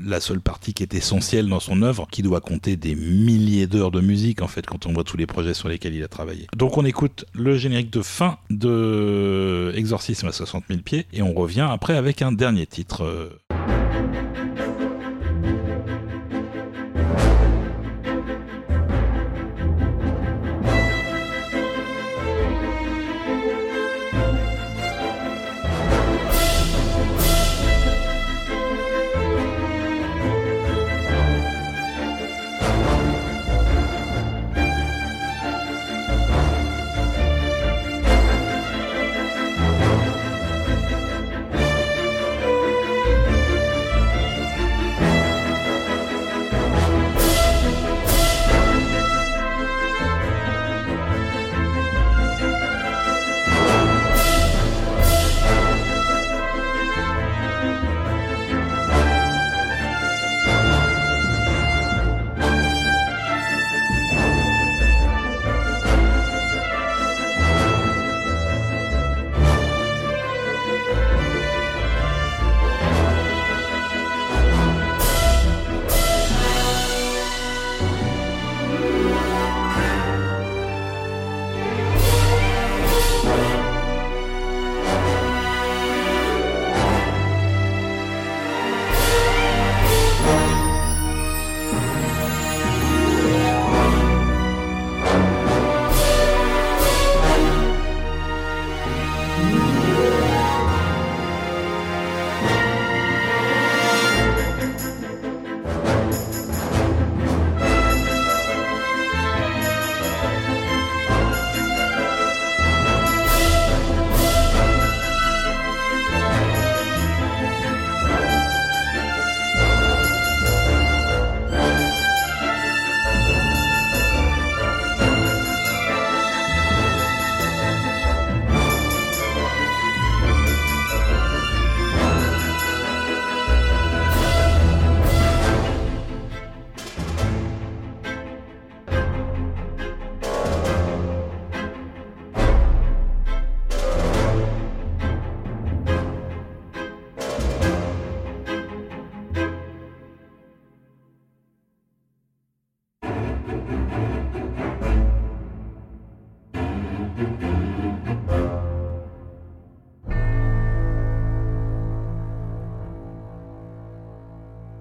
la seule partie qui est essentielle dans son œuvre, qui doit compter des milliers d'heures de musique, en fait, quand on voit tous les projets sur lesquels il a travaillé. Donc, on écoute le générique de fin de Exorcisme à 60 000 pieds, et on revient après avec un dernier titre.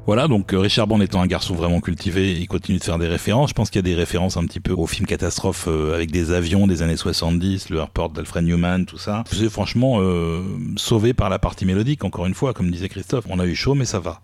Voilà, donc euh, Richard Band étant un garçon vraiment cultivé, il continue de faire des références. Je pense qu'il y a des références un petit peu aux films catastrophes euh, avec des avions des années 70, le Airport d'Alfred Newman, tout ça. C'est franchement euh, sauvé par la partie mélodique, encore une fois, comme disait Christophe. On a eu chaud, mais ça va.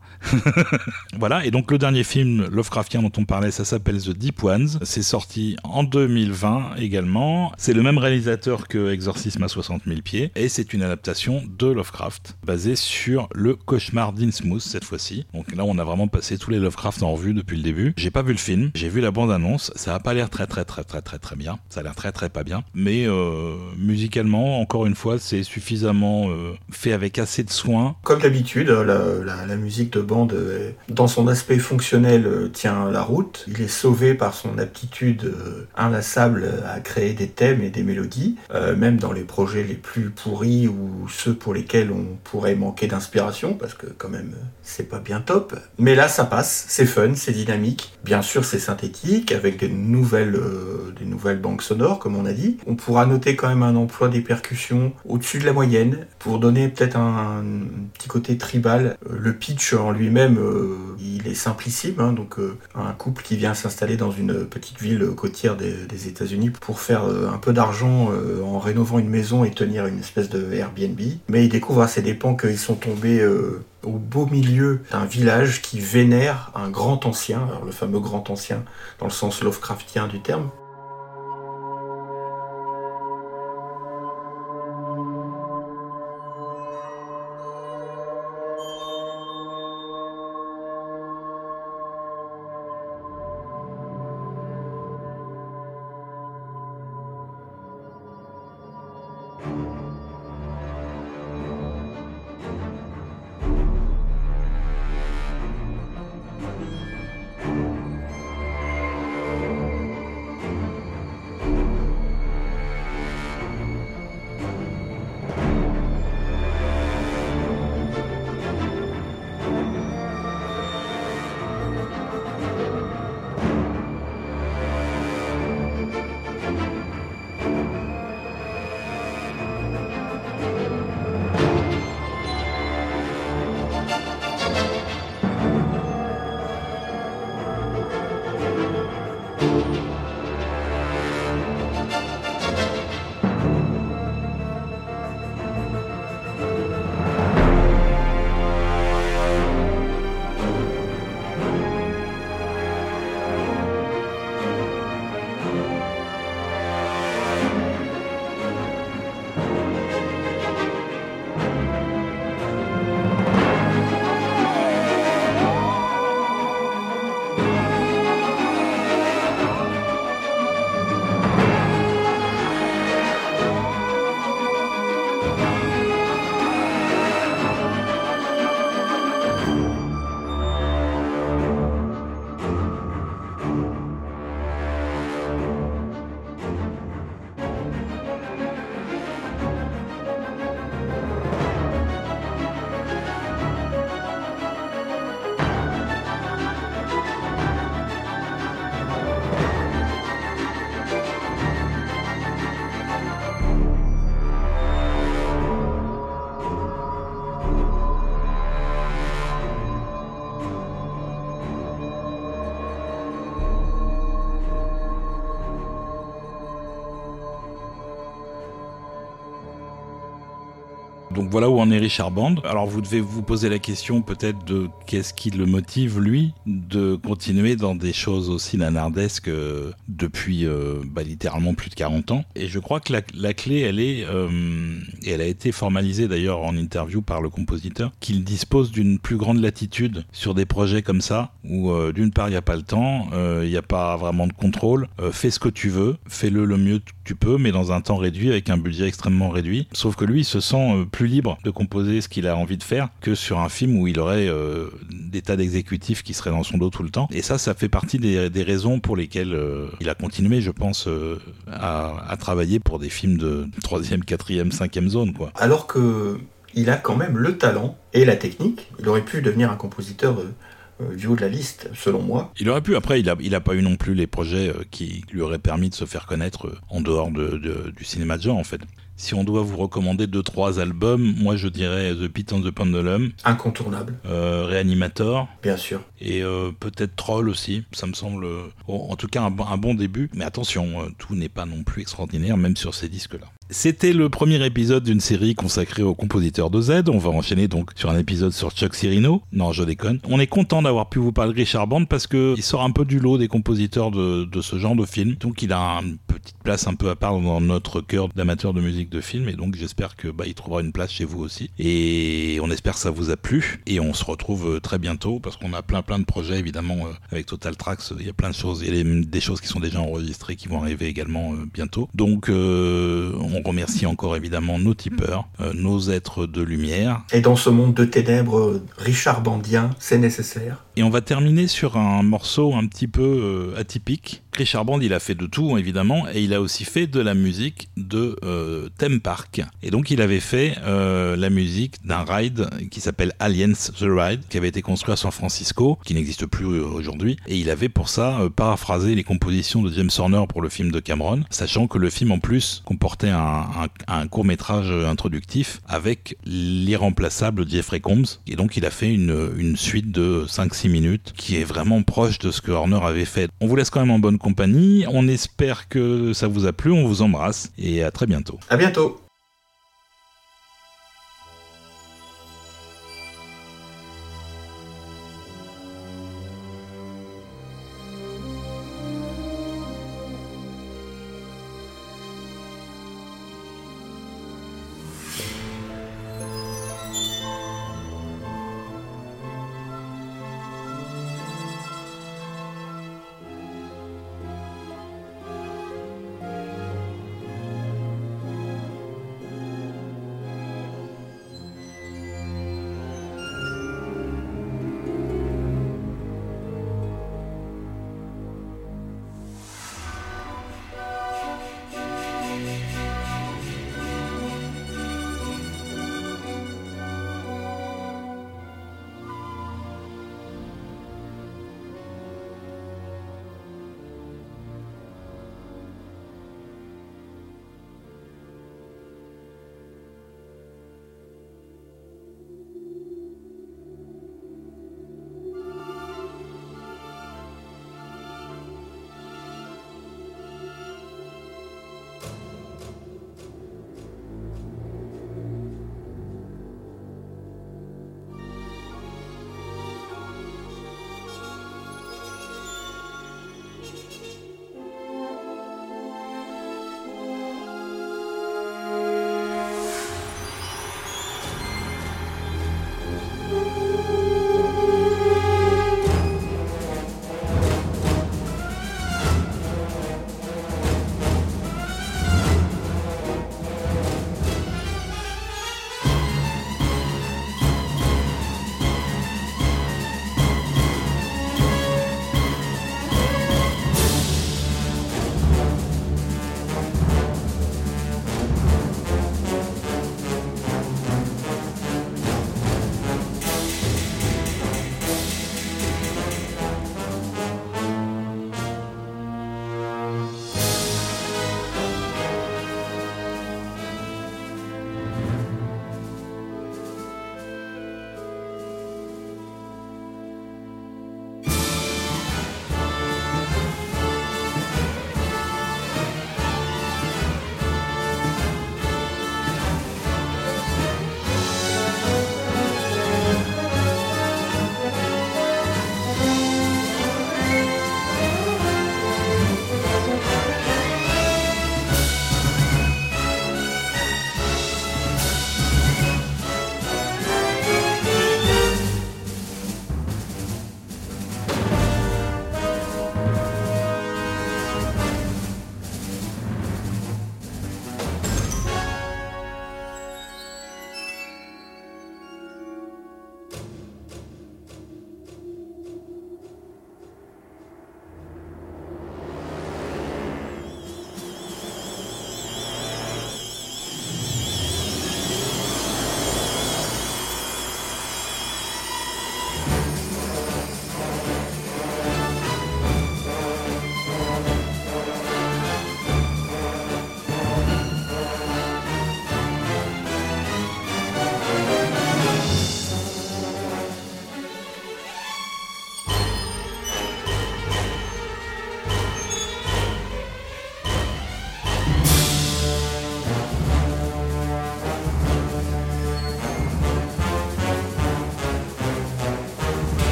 <laughs> voilà, et donc le dernier film Lovecraftien dont on parlait, ça s'appelle The Deep Ones. C'est sorti en 2020 également. C'est le même réalisateur que Exorcisme à 60 000 pieds, et c'est une adaptation de Lovecraft, basée sur le cauchemar d'Innsmouth cette fois-ci. Donc là, a vraiment passé tous les Lovecraft en revue depuis le début. J'ai pas vu le film, j'ai vu la bande-annonce. Ça a pas l'air très très très très très très bien. Ça a l'air très très pas bien. Mais euh, musicalement, encore une fois, c'est suffisamment euh, fait avec assez de soin.
Comme d'habitude, la, musique de bande, euh, dans son aspect fonctionnel, tient la route. Il est sauvé par son aptitude inlassable à créer des thèmes et des mélodies, même dans les projets les plus pourris ou ceux pour lesquels on pourrait manquer d'inspiration, parce que quand même, c'est pas bien top. Mais là, ça passe, c'est fun, c'est dynamique. Bien sûr, c'est synthétique, avec des nouvelles, euh, des nouvelles banques sonores, comme on a dit. On pourra noter quand même un emploi des percussions au-dessus de la moyenne, pour donner peut-être un, petit côté tribal. Euh, le pitch en lui-même, euh, il est simplissime, hein, donc un couple qui vient s'installer dans une petite ville côtière des, États-Unis pour faire un peu d'argent en rénovant une maison et tenir une espèce de Airbnb. Mais il découvre à ses dépens qu'ils sont tombés au beau milieu d'un village qui vénère un grand ancien, le fameux grand ancien dans le sens Lovecraftien du terme.
Voilà où en est Richard Band. Alors vous devez vous poser la question peut-être de qu'est-ce qui le motive lui de continuer dans des choses aussi nanardesques euh, depuis euh, bah, littéralement plus de 40 ans. Et je crois que la, clé elle est, euh, et elle a été formalisée d'ailleurs en interview par le compositeur, qu'il dispose d'une plus grande latitude sur des projets comme ça où euh, d'une part il n'y a pas le temps, il n'y a pas vraiment de contrôle, fais ce que tu veux, fais-le le mieux que tu peux mais dans un temps réduit avec un budget extrêmement réduit. Sauf que lui il se sent plus libre de composer ce qu'il a envie de faire que sur un film où il aurait des tas d'exécutifs qui seraient dans son dos tout le temps. Et ça, ça fait partie des, des raisons pour lesquelles il a continué, je pense, euh, à, à, travailler pour des films de troisième, quatrième, cinquième zone, quoi.
Alors que il a quand même le talent et la technique. Il aurait pu devenir un compositeur euh, du haut de la liste, selon moi.
Il aurait pu, après, il a, il a pas eu non plus les projets euh, qui lui auraient permis de se faire connaître euh, en dehors de, de- du cinéma de genre, en fait. Si on doit vous recommander deux, trois albums, moi je dirais The Pit on the Pendulum,
Incontournable,
euh, Reanimator,
bien sûr.
et euh, peut-être Troll aussi. Ça me semble, euh, en tout cas, un, bon- un bon début. Mais attention, euh, tout n'est pas non plus extraordinaire, même sur ces disques-là. C'était le premier épisode d'une série consacrée aux compositeurs de Z. On va enchaîner donc sur un épisode sur Chuck Cirino. Non, je déconne. On est content d'avoir pu vous parler de Richard Band parce que il sort un peu du lot des compositeurs de, ce genre de film. Donc il a une petite place un peu à part dans notre cœur d'amateurs de musique de film. Et donc j'espère que bah, il trouvera une place chez vous aussi. Et on espère que ça vous a plu. Et on se retrouve euh, très bientôt parce qu'on a plein plein de projets évidemment euh, avec Total Tracks. Il y a plein de choses. Il y a des- choses qui sont déjà enregistrées qui vont arriver également euh, bientôt. Donc euh, remercie encore évidemment nos tipeurs, euh, nos êtres de lumière.
Et dans ce monde de ténèbres, Richard Bandien, c'est nécessaire.
Et on va terminer sur un morceau un petit peu euh, atypique. Richard Band, il a fait de tout évidemment, et il a aussi fait de la musique de euh, Theme Park. Et donc il avait fait euh, la musique d'un ride qui s'appelle Aliens the Ride, qui avait été construit à San Francisco, qui n'existe plus euh, aujourd'hui. Et il avait pour ça paraphrasé les compositions de James Horner pour le film de Cameron, sachant que le film en plus comportait un, un, court métrage introductif avec l'irremplaçable Jeffrey Combs. Et donc il a fait une, une suite de 5-6 minutes qui est vraiment proche de ce que Horner avait fait. On vous laisse quand même en bonne compagnie. On espère que ça vous a plu. On vous embrasse et à très bientôt.
À bientôt.